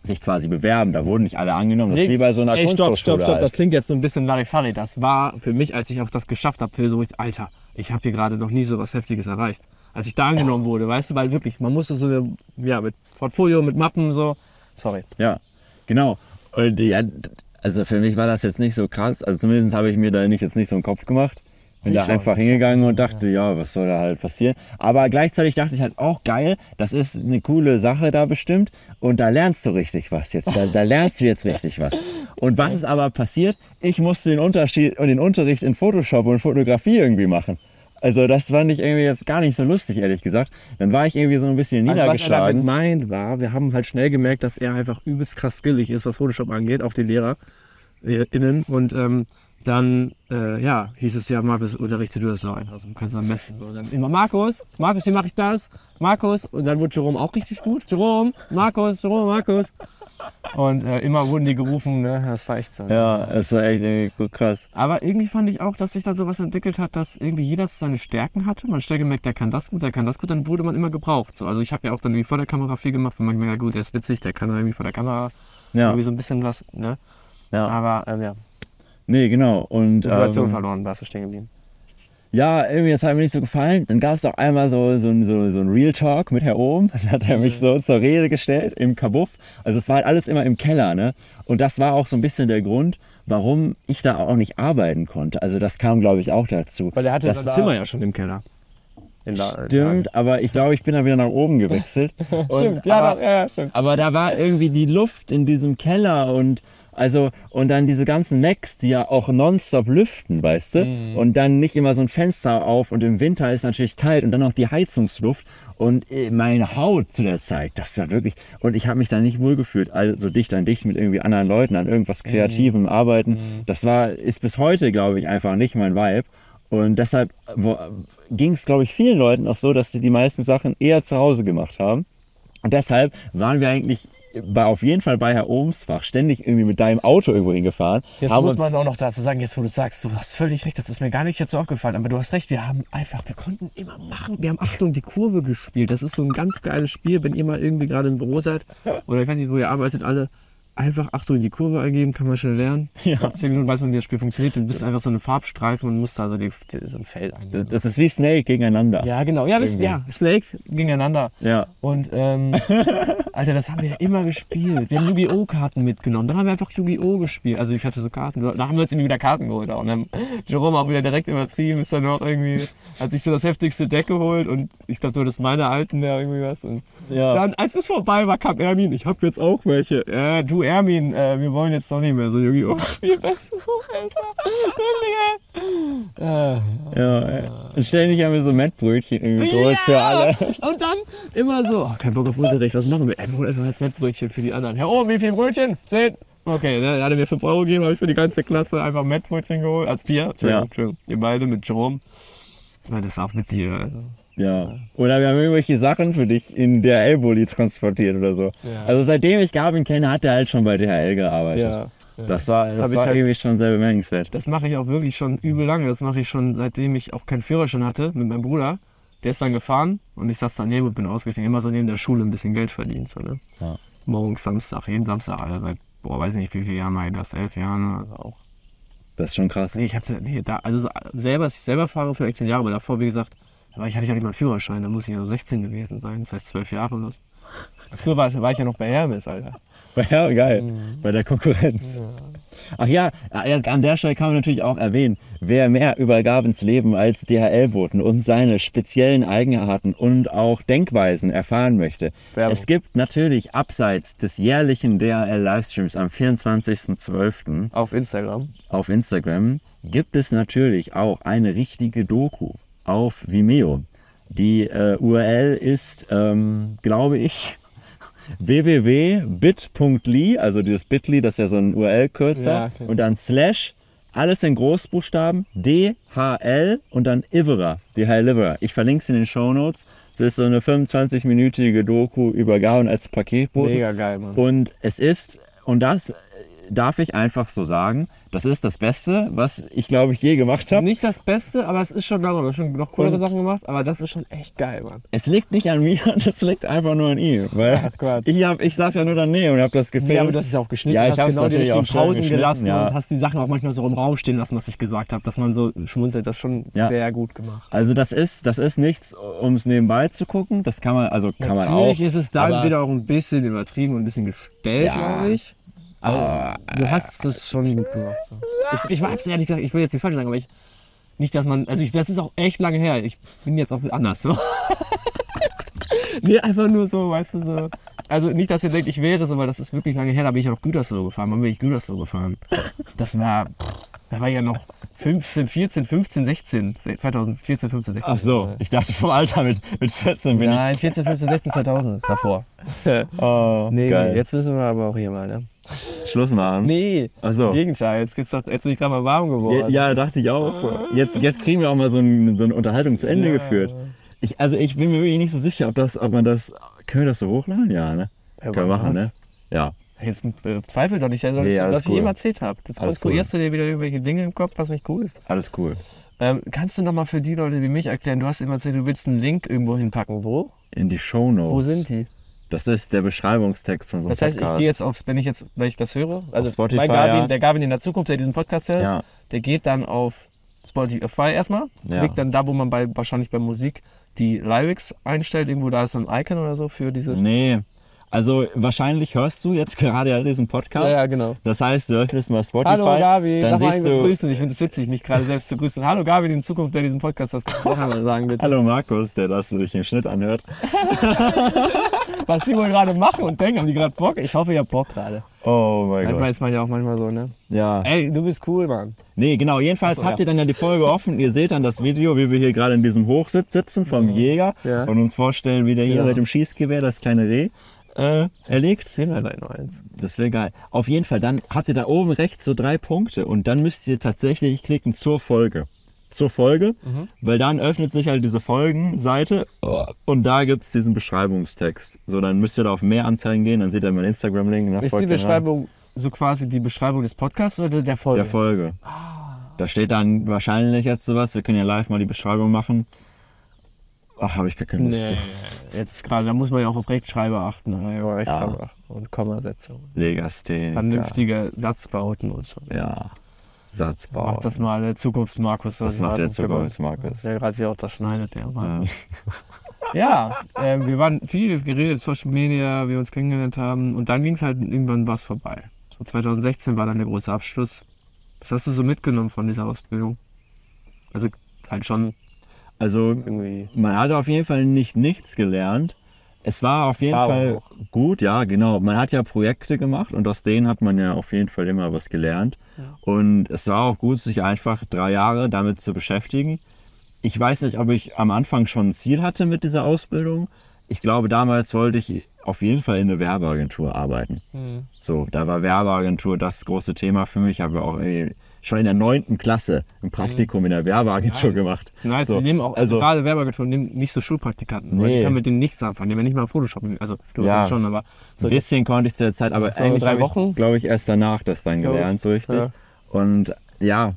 Sich quasi bewerben, da wurden nicht alle angenommen. Das ist wie bei so einer Ey, stopp, stopp, Kunsthochschule stopp. halt. Das klingt jetzt so ein bisschen Larifari. Das war für mich, als ich auch das geschafft habe, für so, Alter, ich habe hier gerade noch nie so was Heftiges erreicht. Als ich da angenommen wurde, weißt du, weil wirklich, man musste so, ja, mit Portfolio, mit Mappen so. Sorry. Ja, genau. Und ja, also für mich war das jetzt nicht so krass. Also zumindest habe ich mir da nicht, jetzt nicht so einen Kopf gemacht. Bin Ich da einfach hingegangen und dachte, ja, was soll da halt passieren. Aber gleichzeitig dachte ich halt auch geil, das ist eine coole Sache da bestimmt. Und da lernst du richtig was jetzt. Da, da lernst du jetzt richtig was. Und was ist aber passiert? Ich musste den Unterschied und den Unterricht in Photoshop und Fotografie irgendwie machen. Also das fand ich irgendwie jetzt gar nicht so lustig, ehrlich gesagt. Dann war ich irgendwie so ein bisschen Also was er damit niedergeschlagen. meint war, wir haben halt schnell gemerkt, dass er einfach übelst krass skillig ist, was Photoshop angeht, auch die Lehrer innen. Und ähm, dann, äh, ja, hieß es ja, Markus, unterrichte du das so ein. Also du kannst am besten so. Dann immer Markus, Markus, wie mache ich das? Markus. Und dann wurde Jerome auch richtig gut. Jerome, Markus, Jerome, Markus. Und äh, immer wurden die gerufen, ne? Das war echt so. Ja, das war echt irgendwie gut krass. Aber irgendwie fand ich auch, dass sich da sowas entwickelt hat, dass irgendwie jeder so seine Stärken hatte. Man hat schnell gemerkt, der kann das gut, der kann das gut, dann wurde man immer gebraucht. So, also ich habe ja auch dann irgendwie vor der Kamera viel gemacht, wenn man gemerkt hat, gut, der ist witzig, der kann irgendwie vor der Kamera Ja, irgendwie so ein bisschen was, ne? ja. Aber ähm, ja, Nee, genau. Und Motivation ähm, verloren, warst du stehen geblieben. ja, irgendwie, das hat mir nicht so gefallen. Dann gab es auch einmal so, so, ein- so, so ein Real Talk mit Herr Ohm. [LAUGHS] Dann hat er mich so zur Rede gestellt im Kabuff. Also es war halt alles immer im Keller, ne? Und das war auch so ein bisschen der Grund, warum ich da auch nicht arbeiten konnte. Also das kam, glaube ich, auch dazu. Weil er hatte das Zimmer ja schon im Keller. La- Stimmt, aber ich glaube, ich bin dann wieder nach oben gewechselt. [LAUGHS] Stimmt, ja, aber, ja, ja, stimmt. Aber da war irgendwie die Luft in diesem Keller und also und dann diese ganzen Macs, die ja auch nonstop lüften, weißt du? Mhm. Und dann nicht immer so ein Fenster auf und im Winter ist natürlich kalt und dann noch die Heizungsluft und äh, meine Haut zu der Zeit, das war wirklich und ich habe mich da nicht wohl gefühlt, also dicht an dicht mit irgendwie anderen Leuten an irgendwas Mhm. kreativem arbeiten. Das war ist bis heute, glaube ich, einfach nicht mein Vibe. Und deshalb ging es, glaube ich, vielen Leuten auch so, dass sie die meisten Sachen eher zu Hause gemacht haben. Und deshalb waren wir eigentlich bei, auf jeden Fall bei Herr Ohmsfach ständig irgendwie mit deinem Auto irgendwo hingefahren. Jetzt muss man auch noch dazu sagen, jetzt wo du sagst, du hast völlig recht, das ist mir gar nicht jetzt so aufgefallen, aber du hast recht, wir haben einfach, wir konnten immer machen, wir haben Achtung, die Kurve gespielt. Das ist so ein ganz geiles Spiel, wenn ihr mal irgendwie gerade im Büro seid oder ich weiß nicht, wo ihr arbeitet, alle einfach Achtung in die Kurve eingeben, kann man schnell lernen. [LAUGHS] Ja. Nach 10 Minuten weiß man, wie das Spiel funktioniert. Du bist einfach so eine Farbstreifen und musst da so, die, die, so ein Feld eingeben. das ist wie Snake gegeneinander. Ja, genau. Ja, wisst, ja, Snake gegeneinander. Ja. Und, ähm, [LAUGHS] Alter, das haben wir ja immer gespielt. Wir haben Yu-Gi-Oh! Karten mitgenommen. Dann haben wir einfach Yu-Gi-Oh! gespielt. Also ich hatte so Karten. Da haben wir uns irgendwie wieder Karten geholt. auch. Und dann Jerome auch wieder direkt übertrieben. Ist dann noch irgendwie, hat sich so das heftigste Deck geholt. Und ich glaube, du hattest meine alten da irgendwie was. Und Ja. dann, als es vorbei war, kam Ermin. Ich habe jetzt auch welche. Äh, du, Ermin, äh, wir wollen jetzt doch nicht mehr so Yu-Gi-Oh! Weißt du, Äh, Ja, ey. Und ständig haben wir so Mettbrötchen irgendwie geholt für alle. Und dann immer so, oh, kein Bock auf Unterricht, was machen wir? Ey, wir holen einfach jetzt Mettbrötchen für die anderen. Herr Ohm, wie viel Brötchen? Zehn. Okay, ne, er hatte mir 5 Euro gegeben, habe ich für die ganze Klasse einfach Mettbrötchen geholt. Also vier, Entschuldigung, Ja. Entschuldigung. Wir beide mit Jerome. Ja, das war auch witzig. Also. Ja. Oder wir haben irgendwelche Sachen für dich in DHL-Bulli transportiert oder so. Ja. Also seitdem ich Gavin kenne, hat er halt schon bei DHL gearbeitet. Ja. Das war, das ich war halt- irgendwie schon sehr bemerkenswert. Das mache ich auch wirklich schon übel lange. Das mache ich schon, seitdem ich auch keinen Führerschein hatte mit meinem Bruder. Der ist dann gefahren und ich saß daneben und bin ausgestiegen. Immer so neben der Schule ein bisschen Geld verdient. So, ne? Ja. Morgens, Samstag, jeden Samstag, Alter, seit, boah, weiß nicht wie viele Jahren, mal das elf Jahren, also auch. Das ist schon krass. Nee, ich hab's nee, da, also so selber, dass ich selber fahre, vielleicht zehn Jahre, aber davor, wie gesagt, war ich, hatte ja nicht mal einen Führerschein, da muss ich ja so 16 gewesen sein, das heißt zwölf Jahre oder so. Früher war, war ich ja noch bei Hermes, Alter. Ja, geil. Mhm. Bei der Konkurrenz. Ach ja, ja, an der Stelle kann man natürlich auch erwähnen, wer mehr über Gavins Leben als DHL-Boten und seine speziellen Eigenarten und auch Denkweisen erfahren möchte. Werbung. Es gibt natürlich abseits des jährlichen DHL-Livestreams am 24.12. Auf Instagram. auf Instagram gibt es natürlich auch eine richtige Doku auf Vimeo. Die äh, URL ist, ähm, glaube ich, [LAUGHS] www.bit.ly, also dieses Bitly, das ist ja so ein URL-Kürzer, Ja, okay. und dann slash, alles in Großbuchstaben, DHL und dann Ivera, DHL Ivera. Ich verlinke es in den Show Notes. Es ist so eine 25-minütige Doku über Gavin als Paketboten. Mega geil, Mann. Und es ist, und das darf ich einfach so sagen, das ist das Beste, was ich glaube ich je gemacht habe. Nicht das Beste, aber es ist schon, haben wir schon noch coolere Und- Sachen gemacht, aber das ist schon echt geil, Mann. Es liegt nicht an mir, [LAUGHS] das liegt einfach nur an ihm. Weil Ach ich, hab, ich saß ja nur daneben und habe das gefilmt. Ja, aber hast es ja auch geschnitten, Ja, ich hast genau die natürlich richtigen Pausen gelassen ja. und hast die Sachen auch manchmal so im Raum stehen lassen, was ich gesagt habe, dass man so schmunzelt, das ist schon Ja. sehr gut gemacht. Also das ist, das ist nichts, um es nebenbei zu gucken. Das kann man, also kann man auch. Natürlich ist es da aber- wieder auch ein bisschen übertrieben und ein bisschen gestellt, glaube ich. Aber du hast es schon gut gemacht. So. Ich, ich hab's ehrlich gesagt, ich will jetzt nicht falsch sagen, aber ich. Nicht, dass man. Also, ich, das ist auch echt lange her. Ich bin jetzt auch anders. So. [LAUGHS] nee, einfach nur so, weißt du, so. Also, nicht, dass ihr denkt, ich wäre so, weil das ist wirklich lange her. Da bin ich ja noch Gütersloh gefahren. Wann bin ich Gütersloh gefahren? Das war. Da war ich ja noch 15, 14, 15, 16. 2014, 15, 16. Ach so, ich dachte vom Alter mit, mit 14 bin Nein, 14, 15, 16, 2000. Davor. ich. [LAUGHS] Oh, Nee, geil. jetzt müssen wir aber auch hier mal, ne? Schluss machen. Nee, Ach so. im Gegenteil. Jetzt, geht's doch, jetzt bin ich gerade mal warm geworden. Ja, ja, dachte ich auch. so. Jetzt, jetzt kriegen wir auch mal so, ein, so eine Unterhaltung zu Ende Ja. geführt. Ich, also ich bin mir wirklich nicht so sicher, ob, das, ob man das. Können wir das so hochladen? Ja, ne? Ja, Können wir machen, ne? Ja. Jetzt äh, zweifel doch nicht, dass Nee, ich, dass ich cool. eben erzählt habe. Jetzt Alles konstruierst du dir wieder irgendwelche Dinge im Kopf, was nicht cool ist. Alles cool. Ähm, kannst du noch mal für die Leute wie mich erklären, du hast immer erzählt, du willst einen Link irgendwo hinpacken. Wo? In die Shownotes. Wo sind die? Das ist der Beschreibungstext von so einem Das heißt, ich Podcast. gehe jetzt aufs, wenn ich jetzt, wenn ich das höre, also Spotify, mein Gavin, ja. der Gavin in der Zukunft, der diesen Podcast hört, Ja. der geht dann auf Spotify erstmal, Ja. klickt dann da, wo man bei, wahrscheinlich bei Musik die Lyrics einstellt, irgendwo da ist so ein Icon oder so für diese. Nee. Also wahrscheinlich hörst du jetzt [LAUGHS] gerade diesen Podcast. Ja, ja, genau. Das heißt, du öffnest mal Spotify. Hallo Gabi, dann darf siehst du. begrüßen. Ich finde es witzig, mich gerade selbst zu grüßen. Hallo Gabi, in Zukunft, der diesen Podcast was kannst du auch einmal sagen, bitte. Hallo Markus, der das sich im Schnitt anhört. [LAUGHS] Was die wohl gerade machen und denken, haben die gerade Bock? Ich hoffe, ihr habt Bock gerade. Oh mein Manchmal Gott. ist man ja auch manchmal so, ne? Ja. Ey, du bist cool, Mann. Nee, genau. Jedenfalls so, habt ja. ihr dann ja die Folge offen. Ihr seht dann das Video, wie wir hier gerade in diesem Hochsitz sitzen vom Jäger Ja. und uns vorstellen, wie der hier Ja. mit dem Schießgewehr das kleine Reh äh, erlegt. Sehen wir gleich noch eins. Das wäre geil. Auf jeden Fall, dann habt ihr da oben rechts so drei Punkte und dann müsst ihr tatsächlich klicken zur Folge. Zur Folge, Mhm. weil dann öffnet sich halt diese Folgenseite und da gibt es diesen Beschreibungstext. So, dann müsst ihr da auf mehr Anzeigen gehen, dann seht ihr meinen Instagram-Link. Ist die mir rein. Beschreibung so quasi die Beschreibung des Podcasts oder der Folge? der Folge. Da steht dann wahrscheinlich jetzt sowas. Wir können ja live mal die Beschreibung machen. Ach, habe ich gar keine Lust Nee, zu. jetzt gerade, da muss man ja auch auf Rechtschreiber achten. Ja, Rechtschreiber achten und Kommasetzung. Legastheniker. Vernünftige Satzbauten und so. Ja. Satzbau. Macht das mal der Zukunftsmarkus. Das macht der Zukunftsmarkus. Der gerade wieder auch das schneidet, der Mann. Ja, [LAUGHS] äh, wir waren viel geredet, Social Media, wie wir uns kennengelernt haben. Und dann ging es halt irgendwann was vorbei. So 2016 war dann der große Abschluss. Was hast du so mitgenommen von dieser Ausbildung? Also halt schon Also irgendwie. Man hat auf jeden Fall nicht nichts gelernt. Es war auf jeden Erfahrung Fall auch. gut, ja, genau. Man hat ja Projekte gemacht und aus denen hat man ja auf jeden Fall immer was gelernt. Und es war auch gut, sich einfach drei Jahre damit zu beschäftigen. Ich weiß nicht, ob ich am Anfang schon ein Ziel hatte mit dieser Ausbildung. Ich glaube, damals wollte ich auf jeden Fall in einer Werbeagentur arbeiten. Mhm. So, da war Werbeagentur das große Thema für mich. Ich habe auch irgendwie schon in der neunten Klasse ein Praktikum in der Werbeagentur gemacht. Nice, so, die nehmen auch, also gerade Werbeagenturen nehmen nicht so Schulpraktikanten. Nee. Die können mit denen nichts anfangen. Die haben ja nicht mal Photoshop. Also du Ja. schon, aber so ein bisschen konnte ich zu der Zeit, aber So eigentlich drei Wochen? ich, glaube ich, erst danach das dann Glaub ich, gelernt, so richtig. ja. Und ja,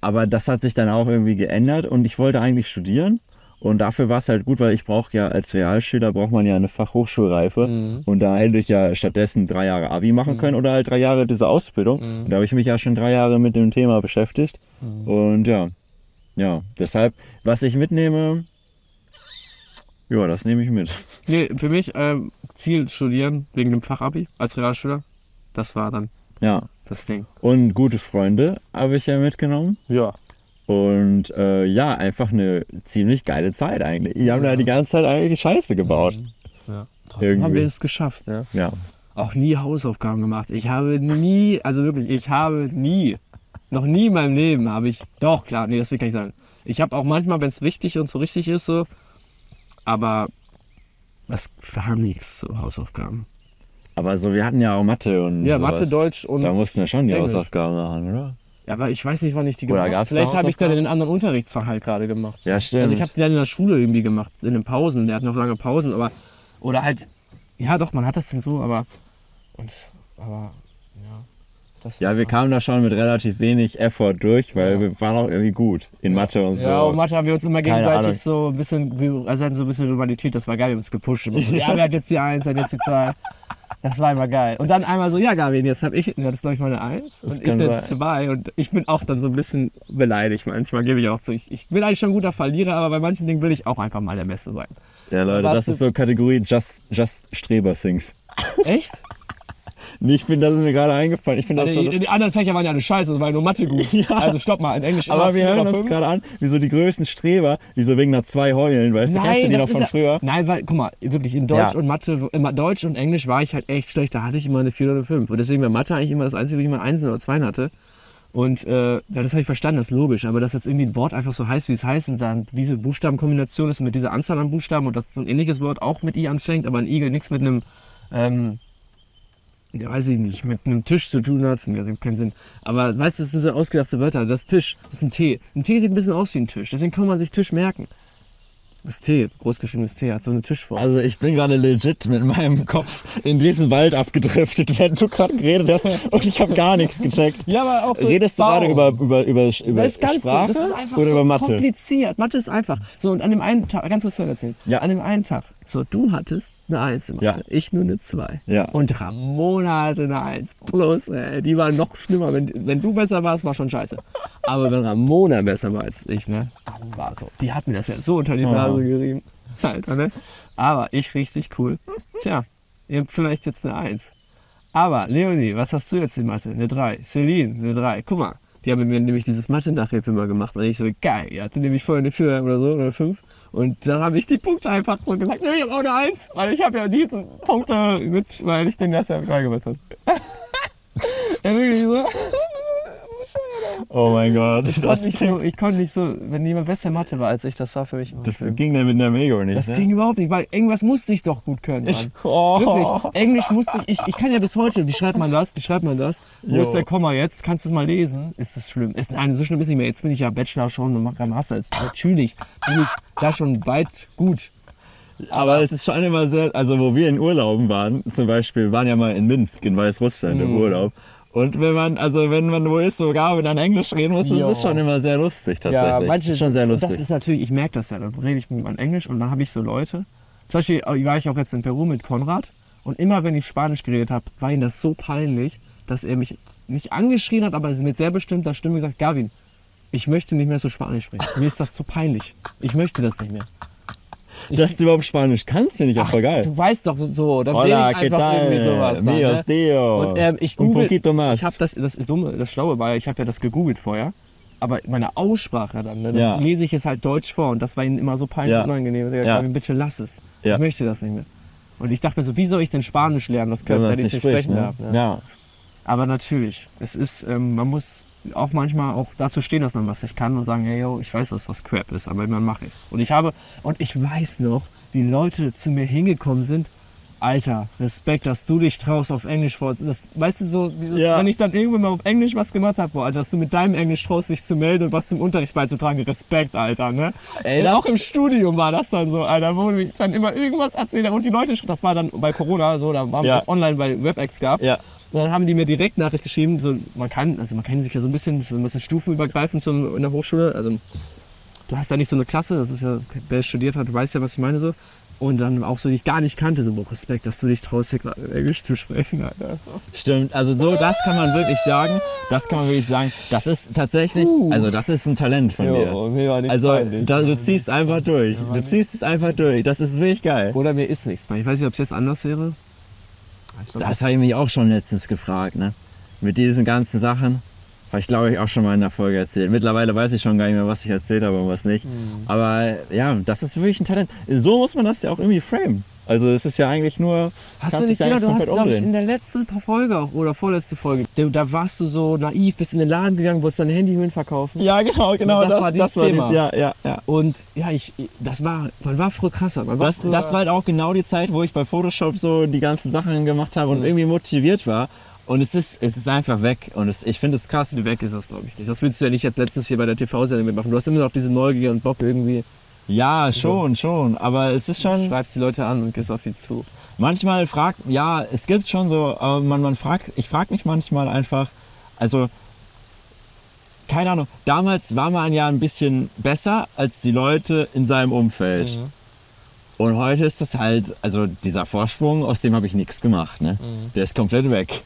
aber das hat sich dann auch irgendwie geändert und ich wollte eigentlich studieren. Und dafür war es halt gut, weil ich brauche ja als Realschüler braucht man ja eine Fachhochschulreife. Mhm. Und da hätte ich ja stattdessen drei Jahre Abi machen können oder halt drei Jahre diese Ausbildung. Mhm. Und da habe ich mich ja schon drei Jahre mit dem Thema beschäftigt. Mhm. Und ja, ja, deshalb, was ich mitnehme, ja, das nehme ich mit. [LAUGHS] Nee, für mich ähm, Ziel studieren wegen dem Fachabi als Realschüler. Das war dann Ja. das Ding. Und gute Freunde habe ich ja mitgenommen. Ja. Und äh, ja, einfach eine ziemlich geile Zeit eigentlich. Die haben da die ganze Zeit eigentlich Scheiße gebaut. ja. Trotzdem Irgendwie. haben wir es geschafft. Ja. Ja. Auch nie Hausaufgaben gemacht. Ich habe nie, also wirklich, ich habe nie, noch nie in meinem Leben habe ich, doch klar, nee, das will ich gar nicht sagen. Ich habe auch manchmal, wenn es wichtig und so richtig ist, so, aber das war nichts, so Hausaufgaben. Aber so, wir hatten ja auch Mathe und Ja, sowas. Mathe, Deutsch und. Da mussten wir schon die Englisch. Hausaufgaben machen, oder? Ja, aber ich weiß nicht, wann ich die gemacht habe. Vielleicht habe ich dann in einem anderen Unterrichtsfach halt gerade gemacht. so. Ja, stimmt. Also ich habe die dann in der Schule irgendwie gemacht, in den Pausen. Der hat noch lange Pausen, aber. Oder halt. Ja, doch, man hat das dann so, aber. Und. Aber. Ja. Das Ja, wir kamen da schon mit relativ wenig Effort durch, weil wir waren auch irgendwie gut in Mathe und so. Ja, und Mathe haben wir uns immer gegenseitig so ein bisschen, also hatten so ein bisschen Rivalität, das war geil, wir haben uns gepusht. [LAUGHS] Ja, wer hat jetzt die Eins, hat jetzt die Zwei. Das war immer geil. Und dann einmal so, ja, Gavin, jetzt habe ich, ja, das ist glaube ich meine Eins und ich eine. Zwei. Und ich bin auch dann so ein bisschen beleidigt manchmal, gebe ich auch zu. Ich, ich bin eigentlich schon ein guter Verlierer, aber bei manchen Dingen will ich auch einfach mal der Beste sein. Ja, Leute, das ist so Kategorie Just, Just Streber-Things. Echt? Nee, Ich finde, das ist mir gerade eingefallen. Ich finde das die, die anderen Fächer waren ja alle scheiße, das war ja nur Mathe gut. [LAUGHS] Also stopp mal, in Englisch Aber wir hören uns gerade an, wie so die größten Streber, die so wegen einer 2 heulen, weißt du? Kennst du die noch von ja, früher? Nein, weil, guck mal, wirklich in Deutsch Ja. und Mathe, immer Deutsch und Englisch war ich halt echt schlecht. Da hatte ich immer eine 4 oder eine 5. Und deswegen war Mathe eigentlich immer das Einzige, wo ich immer Einsen oder Zweien hatte. Und äh, ja, das habe ich verstanden, das ist logisch. Aber dass jetzt irgendwie ein Wort einfach so heißt, wie es heißt und dann diese Buchstabenkombination ist mit dieser Anzahl an Buchstaben und dass so ein ähnliches Wort auch mit I anfängt, aber ein Igel nichts mit einem, ähm, ja, weiß ich nicht, mit einem Tisch zu tun hat, das hat keinen Sinn. Aber weißt du, das sind so ausgedachte Wörter. Das Tisch, das ist ein T. Ein T sieht ein bisschen aus wie ein Tisch, deswegen kann man sich Tisch merken. Das T, großgeschriebenes T, hat so eine Tischform. Also ich bin gerade legit mit meinem Kopf in diesen Wald abgedriftet, [LAUGHS] während du gerade geredet hast und ich habe gar nichts gecheckt. ja, aber auch so. Redest du Baum. gerade über, über, über, über das Ganze, Sprache das ist einfach oder so über Mathe? kompliziert. Mathe ist einfach. So, und an dem einen Tag, ganz kurz zu erzählen. Ja. An dem einen Tag, so, du hattest eine Eins in Mathe, Ja. ich nur eine Zwei. Ja. Und Ramona hatte eine Eins. Plus, ey, die war noch schlimmer. Wenn, wenn du besser warst, war schon scheiße. Aber wenn Ramona besser war als ich, ne, dann war so. Die hat mir das ja so unter die Nase gerieben. Alter, ne? Aber ich richtig cool. Tja, ihr habt vielleicht jetzt eine Eins. Aber, Leonie, was hast du jetzt in Mathe? Eine 3. Celine, eine 3. Guck mal, die haben mir nämlich dieses Mathe-Nachhilfe immer gemacht. Und ich so, geil, ihr hatte nämlich vorher eine 4 oder so, oder 5. Und dann habe ich die Punkte einfach so gesagt, nee, ich habe auch eine 1. Weil ich habe ja diese Punkte mit, weil ich den das ja beigebracht habe. [LAUGHS] ja, wirklich so. Oh mein Gott, Ich konnte nicht so, ich konnte nicht so, wenn jemand besser Mathe war als ich, das war für mich das schlimm. ging dann mit einer Mego nicht. Das ne? ging überhaupt nicht, weil irgendwas musste ich doch gut können, Mann. Oh. Wirklich. Englisch musste ich, ich, ich kann ja bis heute, wie schreibt man das? Wie schreibt man das? Wo Jo. ist der Komma jetzt? Kannst du es mal lesen? Ist das schlimm? Ist, nein, so schlimm ist nicht mehr. Jetzt bin ich ja Bachelor schon und mache Master. Jetzt, natürlich bin ich da schon weit gut. Aber es ist schon immer sehr, also wo wir in Urlauben waren, zum Beispiel, waren ja mal in Minsk in Weißrussland Mhm. im Urlaub. Und wenn man, also wenn man wo ist, sogar wenn dann Englisch reden muss, das Jo. ist schon immer sehr lustig tatsächlich. das ist schon sehr lustig. Das ist natürlich, ich merke das ja. Dann rede ich mit jemandem Englisch und dann habe ich so Leute. Zum Beispiel äh, war ich auch jetzt in Peru mit Konrad und immer wenn ich Spanisch geredet habe, war ihm das so peinlich, dass er mich nicht angeschrien hat, aber mit sehr bestimmter Stimme gesagt, Gavin, ich möchte nicht mehr so Spanisch sprechen. Mir ist das zu peinlich. Ich möchte das nicht mehr. Ich, Dass du überhaupt Spanisch kannst, finde ich auch voll geil. Du weißt doch so, dann Hola, ich ¿qué einfach tal? irgendwie sowas. Mios, ne? Dio. Und ähm, ich Un google, poquito más. ich habe das, das Dumme, das Schlaue war, ja, ich habe ja das gegoogelt vorher, aber meine Aussprache dann, ne, dann Ja. lese ich es halt deutsch vor und das war ihnen immer so peinlich Ja. unangenehm. Ich Ja. bitte lass es. Ja. Ich möchte das nicht mehr. Und ich dachte mir so, wie soll ich denn Spanisch lernen, das können, man wenn ich nicht sprechen ne? darf. Ne? Ja. Aber natürlich, es ist, ähm, man muss auch manchmal auch dazu stehen, dass man was nicht kann und sagen, hey, yo, ich weiß, dass das Crap ist, aber man macht es. Und ich habe, und ich weiß noch, wie Leute zu mir hingekommen sind, Alter, Respekt, dass du dich traust auf Englisch vor. Das, weißt du, so, dieses, Ja. wenn ich dann irgendwann mal auf Englisch was gemacht habe, boah, Alter, dass du mit deinem Englisch traust, dich zu melden und was zum Unterricht beizutragen, Respekt, Alter, ne? Ey, und auch im Studium war das dann so, Alter, wo ich dann immer irgendwas erzählt. Und die Leute, das war dann bei Corona so, da waren Ja. das online bei WebEx gab. Ja. Und dann haben die mir direkt Nachricht geschrieben, so, man kann, also man kennt sich ja so ein bisschen, so ein bisschen stufenübergreifend so in der Hochschule. Also du hast da nicht so eine Klasse, das ist ja, wer studiert hat, weiß ja, was ich meine so. Und dann auch so, die ich gar nicht kannte, so, Respekt, dass du dich traust, hier gerade Englisch zu sprechen, Alter. Stimmt, also so, das kann man wirklich sagen. Das kann man wirklich sagen. Das ist tatsächlich, also das ist ein Talent von dir. mir war nicht Also da, du ziehst einfach durch. Du ziehst es einfach durch. Das ist wirklich geil. Oder mir ist nichts. Ich weiß nicht, ob es jetzt anders wäre. Glaub, Das habe ich mich auch schon letztens gefragt, ne? Mit diesen ganzen Sachen. Habe ich, glaube ich, auch schon mal in der Folge erzählt. Mittlerweile weiß ich schon gar nicht mehr, was ich erzählt habe und was nicht. Mhm. Aber ja, das ist wirklich ein Talent. So muss man das ja auch irgendwie framen. Also es ist ja eigentlich nur. Hast du nicht gehört, du hast, glaube ich, in der letzten Folge auch, oder vorletzte Folge, da, warst du so naiv, bist in den Laden gegangen, wolltest deine Handyhüllen verkaufen. Ja, genau, genau. Das war dieses Thema. ja, ja, ja. Und ja, ich, das war, man war früher krasser. War Das, früher, das war halt auch genau die Zeit, wo ich bei Photoshop so die ganzen Sachen gemacht habe und irgendwie motiviert war. Und es ist, es ist einfach weg. Und es, ich finde es krass. weg ist das, glaube ich, nicht. Das willst du ja nicht jetzt letztens hier bei der TV-Sendung mitmachen. Du hast immer noch diese Neugier und Bock irgendwie. Ja, schon, schon. Aber es ist schon. Schreibst die Leute an und gehst auf die zu. Manchmal fragt, ja, es gibt schon so, aber man, man fragt, ich frage mich manchmal einfach, also, keine Ahnung, damals war man ja ein bisschen besser als die Leute in seinem Umfeld. Und heute ist das halt, also dieser Vorsprung, aus dem habe ich nichts gemacht, ne? Der ist komplett weg.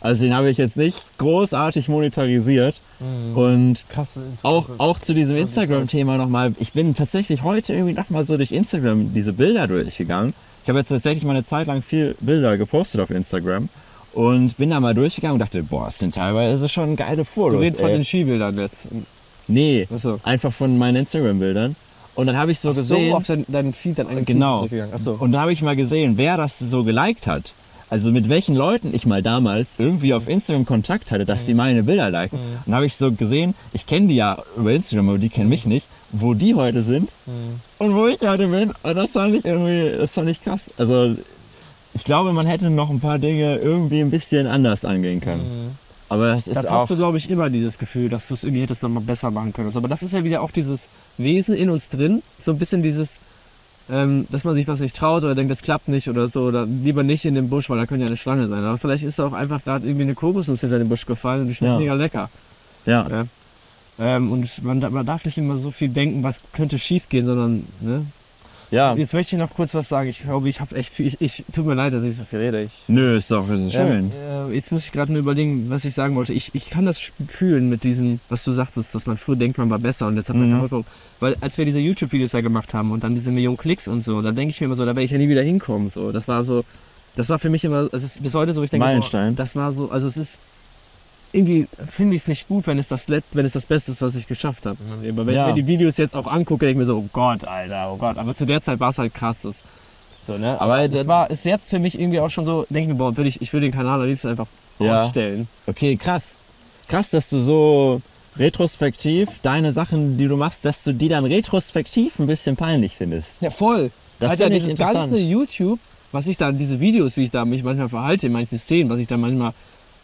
Also den habe ich jetzt nicht großartig monetarisiert. Und Krasse auch, auch zu diesem Instagram-Thema nochmal. Ich bin tatsächlich heute irgendwie nochmal so durch Instagram diese Bilder durchgegangen. Ich habe jetzt tatsächlich mal eine Zeit lang viel Bilder gepostet auf Instagram und bin da mal durchgegangen und dachte, boah, das sind teilweise schon geile Fotos. Du redest von ey. den Skibildern jetzt. Nee, Ach so. einfach von meinen Instagram-Bildern. Und dann habe ich so gesehen. So auf dein, deinen Feed dann Genau. Feed gegangen. Achso. Und dann habe ich mal gesehen, wer das so geliked hat. Also mit welchen Leuten ich mal damals irgendwie auf Instagram Kontakt hatte, dass die meine Bilder liken. Und dann habe ich so gesehen, ich kenne die ja über Instagram, aber die kennen mich nicht, wo die heute sind und wo ich heute bin. Und das fand ich irgendwie, das fand ich krass. Also ich glaube, man hätte noch ein paar Dinge irgendwie ein bisschen anders angehen können. Aber das ist Das auch... hast du, glaube ich, immer dieses Gefühl, dass du es irgendwie hättest noch mal besser machen können. Aber das ist ja wieder auch dieses Wesen in uns drin. So ein bisschen dieses, ähm, dass man sich was nicht traut oder denkt, das klappt nicht oder so. Oder lieber nicht in den Busch, weil da könnte ja eine Schlange sein. Aber vielleicht ist auch einfach gerade irgendwie eine Kokosnuss hinter den Busch gefallen und die schmeckt Ja. mega lecker. ja. Ja. Ähm, und man, man darf nicht immer so viel denken, was könnte schief gehen, sondern, ne? Ja. Jetzt möchte ich noch kurz was sagen. Ich glaube, ich habe echt viel, ich, ich, tut mir leid, dass ich so viel rede. Ich, Nö, ist doch ist schön. äh, jetzt muss ich gerade nur überlegen, was ich sagen wollte. Ich, ich kann das fühlen mit diesem, was du sagtest, dass man früher denkt, man war besser und jetzt hat man Mhm. keine. Weil als wir diese YouTube-Videos ja gemacht haben und dann diese Millionen Klicks und so, dann denke ich mir immer so, da werde ich ja nie wieder hinkommen. So, das war so, das war für mich immer, also es ist bis heute so, ich denke, Meilenstein. boah, das war so, also es ist irgendwie finde ich es nicht gut, wenn es das Let wenn es das Beste ist, was ich geschafft habe. Leben. Aber wenn Ja. ich mir die Videos jetzt auch angucke, denke ich mir so, oh Gott, Alter, oh Gott. Aber zu der Zeit war es halt krass. Das, so, ne? Aber es das- war, ist jetzt für mich irgendwie auch schon so, denke ich mir, boah, will ich, ich will den Kanal am liebsten einfach Ja. ausstellen. Okay, krass. Krass, dass du so retrospektiv deine Sachen, die du machst, dass du die dann retrospektiv ein bisschen peinlich findest. Ja, voll. Das Alter, finde ich dieses ganze YouTube, was ich da, diese Videos, wie ich da mich manchmal verhalte in manchen Szenen, was ich da manchmal,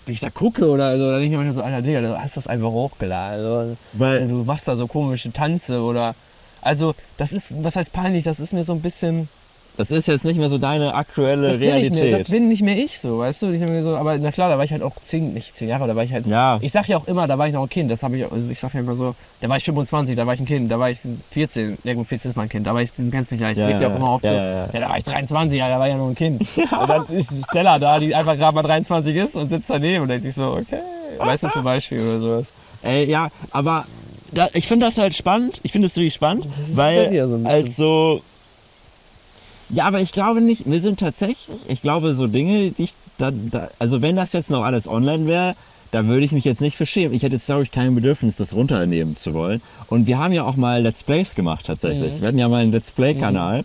wie ich da gucke oder so, da denke ich mir so, Alter, Digga, du hast das einfach hochgeladen. Also, Weil- du machst da so komische Tanze oder. Also, das ist, was heißt peinlich? Das ist mir so ein bisschen. Das ist jetzt nicht mehr so deine aktuelle Das bin, Realität. mehr, das bin nicht mehr ich so, weißt du? Ich mir so, aber na klar, da war ich halt auch zehn, nicht zehn Jahre, da war ich halt. Ja. Ich sag ja auch immer, da war ich noch ein Kind. Das habe ich, also ich sag ja immer so, da war ich 25, da war ich ein Kind, da war ich 14, ja gut, 14 ist mein Kind, aber ich du kennst mich ja, ich Ja, leg dir ja, auch immer auf ja, so, ja, ja. da war ich 23, ja, da war ich ja noch ein Kind. [LAUGHS] Und dann ist Stella da, die einfach gerade mal 23 ist und sitzt daneben und denkt sich so, okay, weißt du zum Beispiel oder sowas. Ey, ja, aber da, ich finde das halt spannend. Ich finde es wirklich spannend, dir weil so als so. Ja, aber ich glaube nicht, wir sind tatsächlich, ich glaube, so Dinge, die ich da, da also wenn das jetzt noch alles online wäre, da würde ich mich jetzt nicht für schämen. Ich hätte jetzt, glaube ich, kein Bedürfnis, das runternehmen zu wollen. Und wir haben ja auch mal Let's Plays gemacht tatsächlich. Wir hatten ja mal einen Let's Play-Kanal.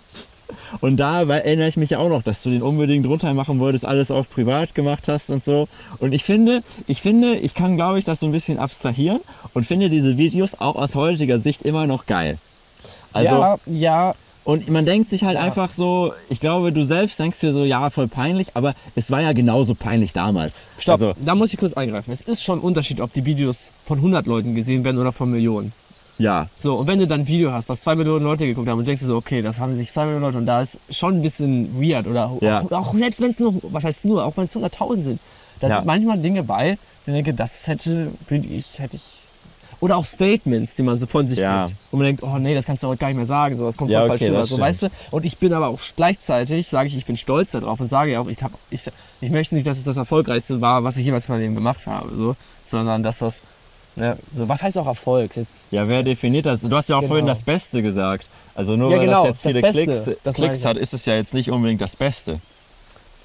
Und da erinnere ich mich ja auch noch, dass du den unbedingt runter machen wolltest, alles auf privat gemacht hast und so. Und ich finde, ich finde, ich kann, glaube ich, das so ein bisschen abstrahieren und finde diese Videos auch aus heutiger Sicht immer noch geil. Also, ja, ja, und man denkt sich halt einfach so, ich glaube, du selbst denkst dir so, ja, voll peinlich, aber es war ja genauso peinlich damals. stopp. Also, da muss ich kurz eingreifen. Es ist schon ein Unterschied, ob die Videos von 100 Leuten gesehen werden oder von Millionen. ja, So, und wenn du dann ein Video hast, was zwei Millionen Leute geguckt haben und denkst du so, okay, das haben sich zwei Millionen Leute und da ist schon ein bisschen weird oder Ja. auch, auch selbst wenn es nur, was heißt nur, auch wenn es 100.000 sind, da Ja. sind manchmal Dinge bei, wo ich denke, das hätte, bin ich, hätte ich, oder auch Statements, die man so von sich Ja. gibt, wo man denkt, oh nee, das kannst du heute gar nicht mehr sagen, so, das kommt Ja, voll falsch okay, rüber, das so, stimmt. weißt du, und ich bin aber auch gleichzeitig, sage ich, ich bin stolz darauf und sage ja auch, ich, hab, ich, ich möchte nicht, dass es das Erfolgreichste war, was ich jemals in meinem Leben gemacht habe, so, sondern dass das, ne, so, was heißt auch Erfolg? Jetzt, ja, wer definiert das? Du hast ja auch Genau. vorhin das Beste gesagt. Also nur Ja, weil genau, das jetzt das viele Beste, Klicks, das meine Klicks ich. hat, ist es ja jetzt nicht unbedingt das Beste.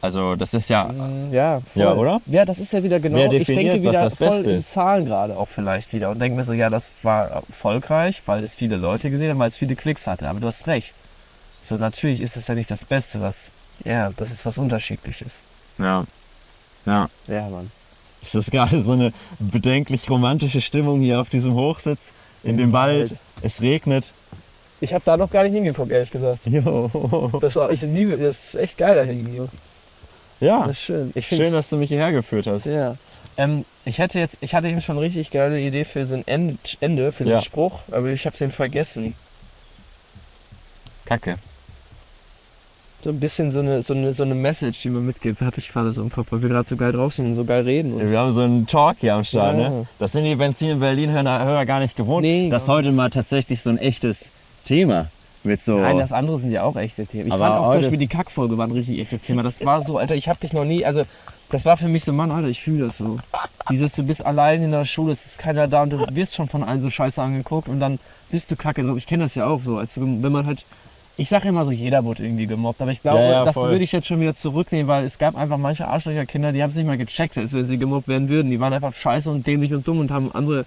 Also das ist ja, Ja, voll. Ja, oder? Ja, das ist ja wieder genau. Wer ich definiert, denke was wieder das voll Beste in? Zahlen gerade auch vielleicht wieder und denke mir so, ja, das war erfolgreich, weil es viele Leute gesehen haben, weil es viele Klicks hatte. Aber du hast recht. So natürlich ist es ja nicht das Beste, was. Ja, das ist was Unterschiedliches. ja, ja. Ja, Mann. Es ist gerade so eine bedenklich romantische Stimmung hier auf diesem Hochsitz in dem Wald. Wald. Es regnet. Ich habe da noch gar nicht hingeguckt, ehrlich gesagt. Jo. Das war, ich liebe, das ist echt geil da hinten. Ja, schön. Schön, dass du mich hierher geführt hast. Ja. Ähm, ich hätte jetzt, ich hatte eben schon eine richtig geile Idee für so ein End, Ende, für so Ja. einen Spruch, aber ich habe den vergessen. Kacke. So ein bisschen so eine, so eine, so eine Message, die man mitgibt, hatte ich gerade so im Kopf, weil wir gerade so geil drauf sind und so geil reden. Und Wir haben so einen Talk hier am Start, Ja. ne? Das sind die Benzin in Berlin Hörer, Hörer gar nicht gewohnt. Nee, dass heute mal tatsächlich so ein echtes Thema mit so. Nein, das andere sind ja auch echte Themen. Ich Aber fand auch zum Beispiel die Kackfolge war ein richtig echtes Thema. Das war so, Alter, ich hab dich noch nie, also das war für mich so, Mann, Alter, ich fühle das so. Dieses, du bist allein in der Schule, es ist keiner da und du wirst schon von allen so scheiße angeguckt und dann bist du kacke drauf. Ich kenne das ja auch so, als wenn man halt, ich sage immer so, jeder wurde irgendwie gemobbt, aber ich glaube, Ja, ja, das voll. würde ich jetzt schon wieder zurücknehmen, weil es gab einfach manche Arschlöcher-Kinder, die haben es nicht mal gecheckt, als wenn sie gemobbt werden würden. Die waren einfach scheiße und dämlich und dumm und haben andere.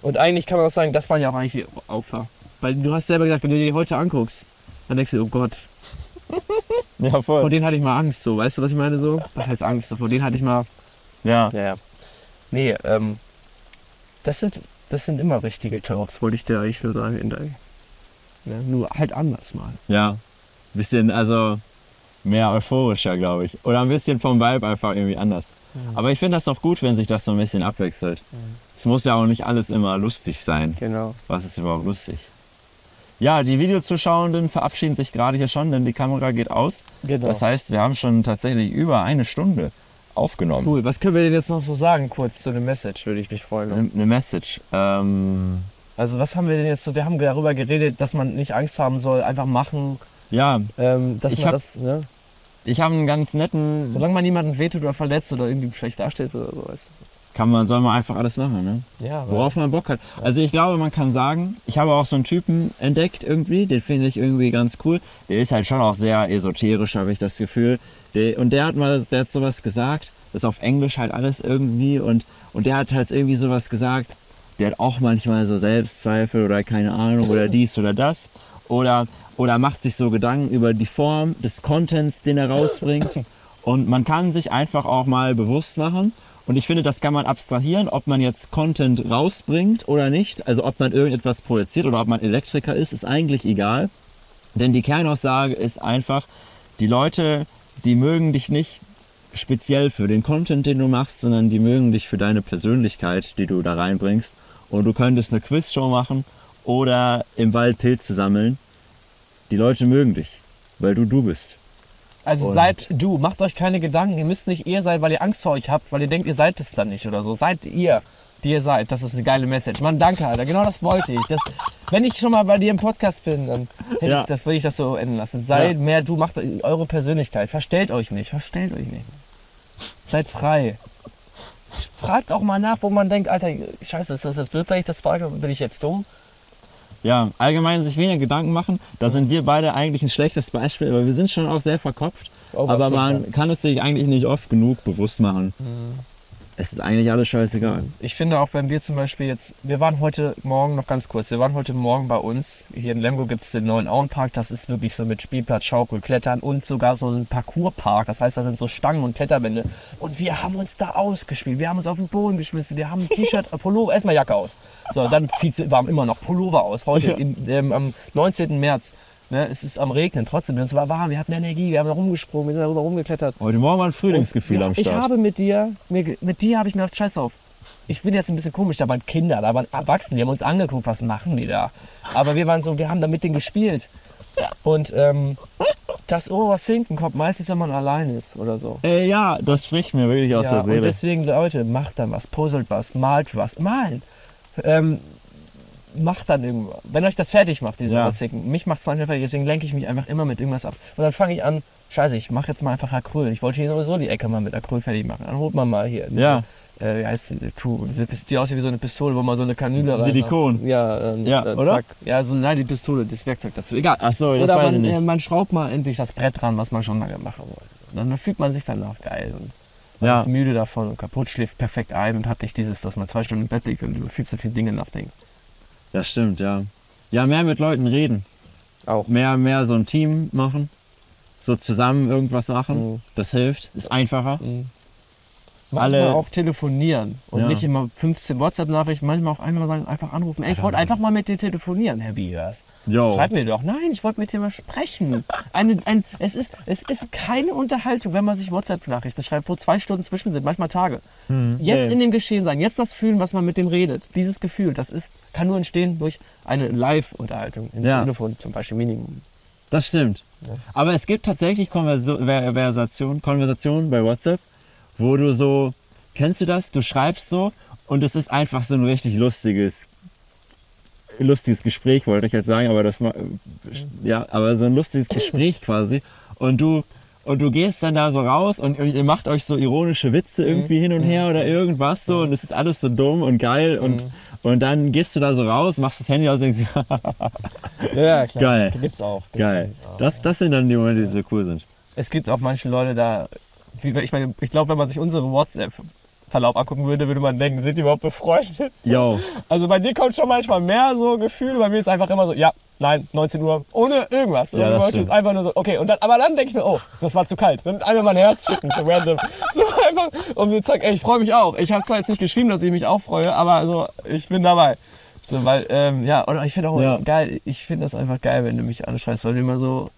Und eigentlich kann man auch sagen, das waren ja auch eigentlich die Opfer. Weil du hast selber gesagt, wenn du dir die heute anguckst, dann denkst du, oh Gott, [LAUGHS] ja, vor voll. denen hatte ich mal Angst, so, weißt du, was ich meine so? Was heißt Angst? So, vor denen hatte ich mal. Ja. Ja, ja. Nee, ähm, das sind, das sind immer richtige Talks, wollte ich dir eigentlich nur sagen. In der, ja, nur halt anders mal. Ja. Bisschen, also mehr euphorischer, glaube ich. Oder ein bisschen vom Vibe einfach irgendwie anders. Aber ich finde das auch gut, wenn sich das so ein bisschen abwechselt. Es muss ja auch nicht alles immer lustig sein. Genau. Was ist überhaupt lustig? Ja, die Videozuschauenden verabschieden sich gerade hier schon, denn die Kamera geht aus. Genau. Das heißt, wir haben schon tatsächlich über eine Stunde aufgenommen. Cool. Was können wir denn jetzt noch so sagen, kurz zu dem Message, würde ich mich freuen. Eine eine Message. Ähm, Also, was haben wir denn jetzt so? Wir haben darüber geredet, dass man nicht Angst haben soll, einfach machen, ja, ähm, dass Ich man hab- das, ne? ich habe einen ganz netten. Solange man niemanden wehtut oder verletzt oder irgendwie schlecht dasteht oder so, weißt Kann man, soll man einfach alles machen, ne? Ja, Worauf man Bock hat. Also ich glaube, man kann sagen, ich habe auch so einen Typen entdeckt irgendwie, den finde ich irgendwie ganz cool. Der ist halt schon auch sehr esoterisch, habe ich das Gefühl. Der, und der hat mal, der hat sowas gesagt, das ist auf Englisch halt alles irgendwie und, und der hat halt irgendwie sowas gesagt, der hat auch manchmal so Selbstzweifel oder keine Ahnung oder dies oder das. Oder, oder macht sich so Gedanken über die Form des Contents, den er rausbringt. [LAUGHS] Und man kann sich einfach auch mal bewusst machen. Und ich finde, das kann man abstrahieren, ob man jetzt Content rausbringt oder nicht. Also ob man irgendetwas projiziert oder ob man Elektriker ist, ist eigentlich egal. Denn die Kernaussage ist einfach, die Leute, die mögen dich nicht speziell für den Content, den du machst, sondern die mögen dich für deine Persönlichkeit, die du da reinbringst. Und du könntest eine Quizshow machen oder im Wald Pilze sammeln. Die Leute mögen dich, weil du du bist. Also Und- seid du, macht euch keine Gedanken. Ihr müsst nicht ihr sein, weil ihr Angst vor euch habt, weil ihr denkt, ihr seid es dann nicht oder so. Seid ihr, die ihr seid. Das ist eine geile Message. Mann, danke, Alter. Genau das wollte ich. Das, wenn ich schon mal bei dir im Podcast bin, dann hätte Ja. ich, das würde ich das so enden lassen. Seid Ja. mehr du, macht eure Persönlichkeit. Verstellt euch nicht. Verstellt euch nicht. Seid frei. Fragt auch mal nach, wo man denkt, Alter, scheiße, ist das jetzt blöd, wenn ich das frage? Bin ich jetzt dumm? Ja, allgemein sich weniger Gedanken machen. Da sind wir beide eigentlich ein schlechtes Beispiel, aber wir sind schon auch sehr verkopft. Oh, aber man kann es sich eigentlich nicht oft genug bewusst machen. Es ist eigentlich alles scheißegal. Ich finde auch, wenn wir zum Beispiel jetzt, wir waren heute Morgen, noch ganz kurz, wir waren heute Morgen bei uns, hier in Lemgo gibt es den neuen Auenpark, das ist wirklich so mit Spielplatz, Schaukel, Klettern und sogar so ein Parcourspark, das heißt, da sind so Stangen und Kletterwände und wir haben uns da ausgespielt, wir haben uns auf den Boden geschmissen, wir haben ein T-Shirt, [LAUGHS] Pullover, erstmal Jacke aus, so, dann viel zu warm, immer noch Pullover aus, heute in, ähm, am 19. März. Ne, es ist am Regnen, trotzdem, uns war warm, wir hatten Energie, wir haben da rumgesprungen, wir sind darüber rumgeklettert. Heute Morgen war ein Frühlingsgefühl Ja, am Ich Start. habe mit dir, mir, mit dir habe ich mir gedacht, scheiß drauf. Ich bin jetzt ein bisschen komisch, da waren Kinder, da waren Erwachsene, die haben uns angeguckt, was machen die da? Aber wir waren so, wir haben da mit denen gespielt. Und ähm, das Obersinken kommt meistens, wenn man allein ist oder so. Ey, ja, das spricht mir wirklich aus Ja, der und Seele. deswegen, Leute, macht dann was, puzzelt was, malt was, malen. Ähm, macht dann irgendwas. Wenn euch das fertig macht, dieses Ja. Obersinken. Mich macht es manchmal fertig, deswegen lenke ich mich einfach immer mit irgendwas ab. Und dann fange ich an, scheiße, ich mache jetzt mal einfach Acryl. Ich wollte hier sowieso die Ecke mal mit Acryl fertig machen. Dann holt man mal hier. Ja. Äh, wie heißt diese Kuh? Diese Pist- Die aussieht wie so eine Pistole, wo man so eine Kanüle rein Silikon. Ja, dann, Ja, dann oder? Zack. Ja, so, nein, die Pistole, das Werkzeug dazu. Egal. Ach so, das Oder weiß man, ich nicht. Äh, man schraubt mal endlich das Brett dran, was man schon lange machen wollte. Und dann fühlt man sich danach geil und man Ja. ist müde davon und kaputt, schläft perfekt ein und hat nicht dieses, dass man zwei Stunden im Bett liegt und über viel zu viele Dinge nachdenkt. Das stimmt, ja. Ja, mehr mit Leuten reden. Auch. Mehr, mehr so ein Team machen. So zusammen irgendwas machen. Mhm. Das hilft. Ist einfacher. Manchmal Alle- auch telefonieren und Ja. nicht immer 15 WhatsApp-Nachrichten, manchmal auch einmal sagen, einfach anrufen. Ey, ich wollte einfach mal mit dir telefonieren. Herr. Jo. Schreib mir doch. Nein, ich wollte mit dir mal sprechen. Eine, ein, es, ist, es ist keine Unterhaltung, wenn man sich WhatsApp-Nachrichten schreibt, wo zwei Stunden zwischen sind, manchmal Tage. Jetzt Nee. in dem Geschehen sein, jetzt das fühlen, was man mit dem redet. Dieses Gefühl, das ist, kann nur entstehen durch eine Live-Unterhaltung. Im Ja. Telefon zum Beispiel Minimum. Das stimmt. Aber es gibt tatsächlich Konverso Ver- Versation, Konversationen bei WhatsApp, wo du so, kennst du das? Du schreibst so und es ist einfach so ein richtig lustiges, lustiges Gespräch, wollte ich jetzt sagen, aber das ja, aber so ein lustiges Gespräch [LAUGHS] quasi. Und du, und du gehst dann da so raus und, und ihr macht euch so ironische Witze irgendwie hin und her oder irgendwas so und es ist alles so dumm und geil und, und dann gehst du da so raus, machst das Handy aus und denkst, [LAUGHS] Ja, klar. Geil. Gibt's auch. geil. Das, das sind dann die Momente, die so cool sind. Es gibt auch manche Leute da, ich meine, ich glaube, wenn man sich unsere WhatsApp-Verlauf angucken würde, würde man denken, sind die überhaupt befreundet? Yo. Also bei dir kommt schon manchmal mehr so Gefühle, bei mir ist einfach immer so, ja, nein, 19 Uhr, ohne irgendwas. Ja, das stimmt. ist einfach nur so, okay, und dann, aber dann denke ich mir, oh, das war zu kalt. Dann einfach mal ein Herz schicken, so random. [LAUGHS] So einfach, um zu sagen, ey, ich freue mich auch. Ich habe zwar jetzt nicht geschrieben, dass ich mich auch freue, aber so, ich bin dabei. So, weil, ähm, ja, oder ich finde auch Ja. geil, ich finde das einfach geil, wenn du mich anschreist, weil du immer so,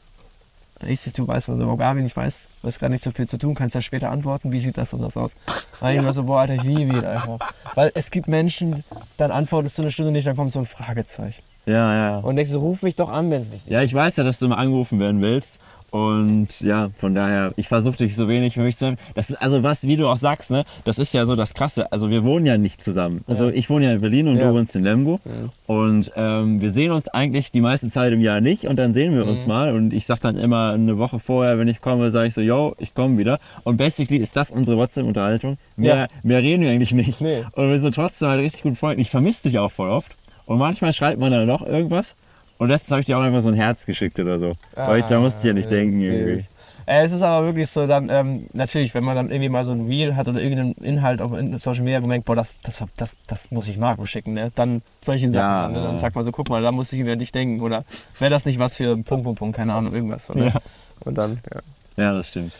richtig, du weißt mal so, oh, Gabi, ich weiß, du hast gar nicht so viel zu tun, kannst ja später antworten, wie sieht das und das aus. Weil ich immer so, boah, Alter, ich liebe ihn einfach. Weil es gibt Menschen, dann antwortest du eine Stunde nicht, dann kommt so ein Fragezeichen. Ja, ja. Und denkst du, ruf mich doch an, wenn es wichtig ist. Ja, ich weiß ja, dass du mal angerufen werden willst. Und ja, von daher, ich versuche dich so wenig für mich zu das ist, Also was, wie du auch sagst, ne, das ist ja so das Krasse. Also wir wohnen ja nicht zusammen. Also ich wohne ja in Berlin und Ja. du wohnst in Lemgo. Und ähm, wir sehen uns eigentlich die meiste Zeit im Jahr nicht und dann sehen wir Mhm. uns mal. Und ich sag dann immer eine Woche vorher, wenn ich komme, sage ich so, yo, ich komme wieder. Und basically ist das unsere WhatsApp-Unterhaltung. Mehr, Ja. mehr reden wir eigentlich nicht. Nee. Und wir sind trotzdem halt richtig gut Freunde. Ich vermisse dich auch voll oft. Und manchmal schreibt man dann noch irgendwas. Und letztens habe ich dir auch einfach so ein Herz geschickt oder so. Weil ich, da musste ich ja nicht denken irgendwie. Äh, es ist aber wirklich so, dann, ähm, natürlich, wenn man dann irgendwie mal so ein Reel hat oder irgendeinen Inhalt auf Social Media gemerkt, boah, das, das, das, das muss ich Marco schicken, ne? Dann solche Sachen. Ja, dann, ne? dann sagt man so, guck mal, da muss ich über dich denken. Oder wäre das nicht was für Punkt, Punkt, Punkt, keine Ahnung, irgendwas. Oder? Ja. Und dann, ja. Ja, das stimmt.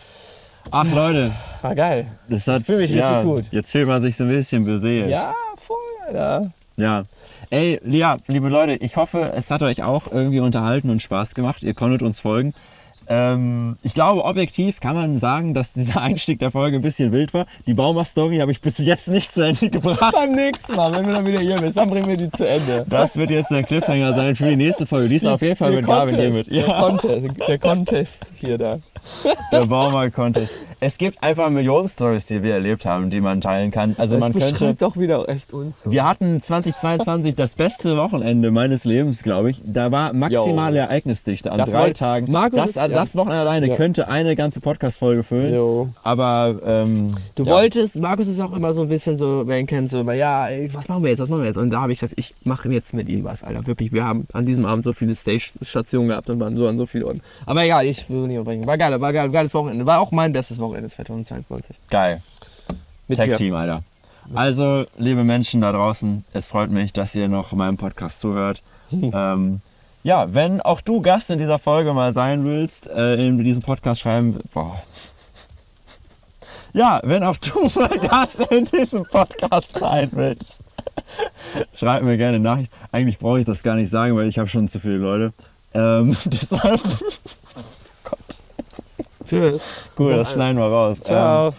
Ach Leute, War geil. das hat, Ich fühl mich richtig ja, gut. Jetzt fühlt man sich so ein bisschen beseelt. Ja, voll, Alter. Ja. Ey, ja, liebe Leute, ich hoffe, es hat euch auch irgendwie unterhalten und Spaß gemacht. Ihr konntet uns folgen. Ähm, ich glaube, objektiv kann man sagen, dass dieser [LAUGHS] Einstieg der Folge ein bisschen wild war. Die Baumach-Story habe ich bis jetzt nicht zu Ende gebracht. Beim nächsten Mal, wenn du dann wieder hier bist, dann bringen wir die zu Ende. Das wird jetzt der Cliffhanger sein für die nächste Folge. Die ist auf jeden Fall mit Gabel hier Contest, mit. Der, Contest, der Contest hier da. Der Baumarkt-Contest. Es gibt einfach Millionen Stories, die wir erlebt haben, die man teilen kann. Also Das man könnte. doch wieder echt uns. Wir hatten 2022 das beste Wochenende meines Lebens, glaube ich. Da war maximale Ereignisdichte an Das drei Tagen. Markus das, ja. Das Wochenende alleine Ja. könnte eine ganze Podcast-Folge füllen. Jo. Aber ähm, Du ja. wolltest, Markus ist auch immer so ein bisschen so, wer ihn kennt, so immer, ja, ey, was machen wir jetzt, was machen wir jetzt? Und da habe ich gesagt, ich mache jetzt mit ihm was, Alter. Wirklich, wir haben an diesem Abend so viele Stage-Stationen gehabt und waren so an so vielen Orten. Aber egal, ich will nicht unterbrechen. War geil, war geil, geiles Wochenende. War auch mein bestes Wochenende 2022. geil. Tag-Team, Alter. Also, liebe Menschen da draußen, es freut mich, dass ihr noch meinem Podcast zuhört. ähm, ja, wenn auch du Gast in dieser Folge mal sein willst, äh, in diesem Podcast schreiben, boah. Ja, wenn auch du [LAUGHS] mal Gast in diesem Podcast sein willst, [LAUGHS] schreib mir gerne Nachricht. Eigentlich brauche ich das gar nicht sagen, weil ich habe schon zu viele Leute. Ähm, [LAUGHS] deshalb, Tschüss. gut, das schneiden wir raus. Ciao. Ähm,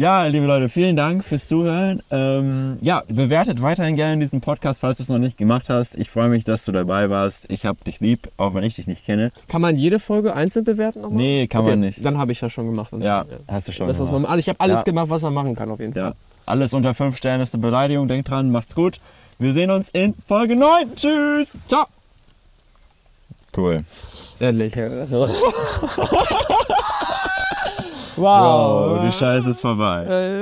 ja, liebe Leute, vielen Dank fürs Zuhören. Ähm, ja, bewertet weiterhin gerne diesen Podcast, falls du es noch nicht gemacht hast. Ich freue mich, dass du dabei warst. Ich habe dich lieb, auch wenn ich dich nicht kenne. Kann man jede Folge einzeln bewerten nochmal? Nee, kann man nicht. Dann habe ich ja schon gemacht. Ja, hast du schon Das, gemacht. man, ich habe alles Ja. gemacht, was man machen kann auf jeden Fall. Ja, alles unter 5 Sternen ist eine Beleidigung. Denkt dran, macht's gut. Wir sehen uns in Folge 9. Tschüss. Ciao. Cool. Endlich. [LAUGHS] [LAUGHS] Wow, die Scheiße ist vorbei. Äh,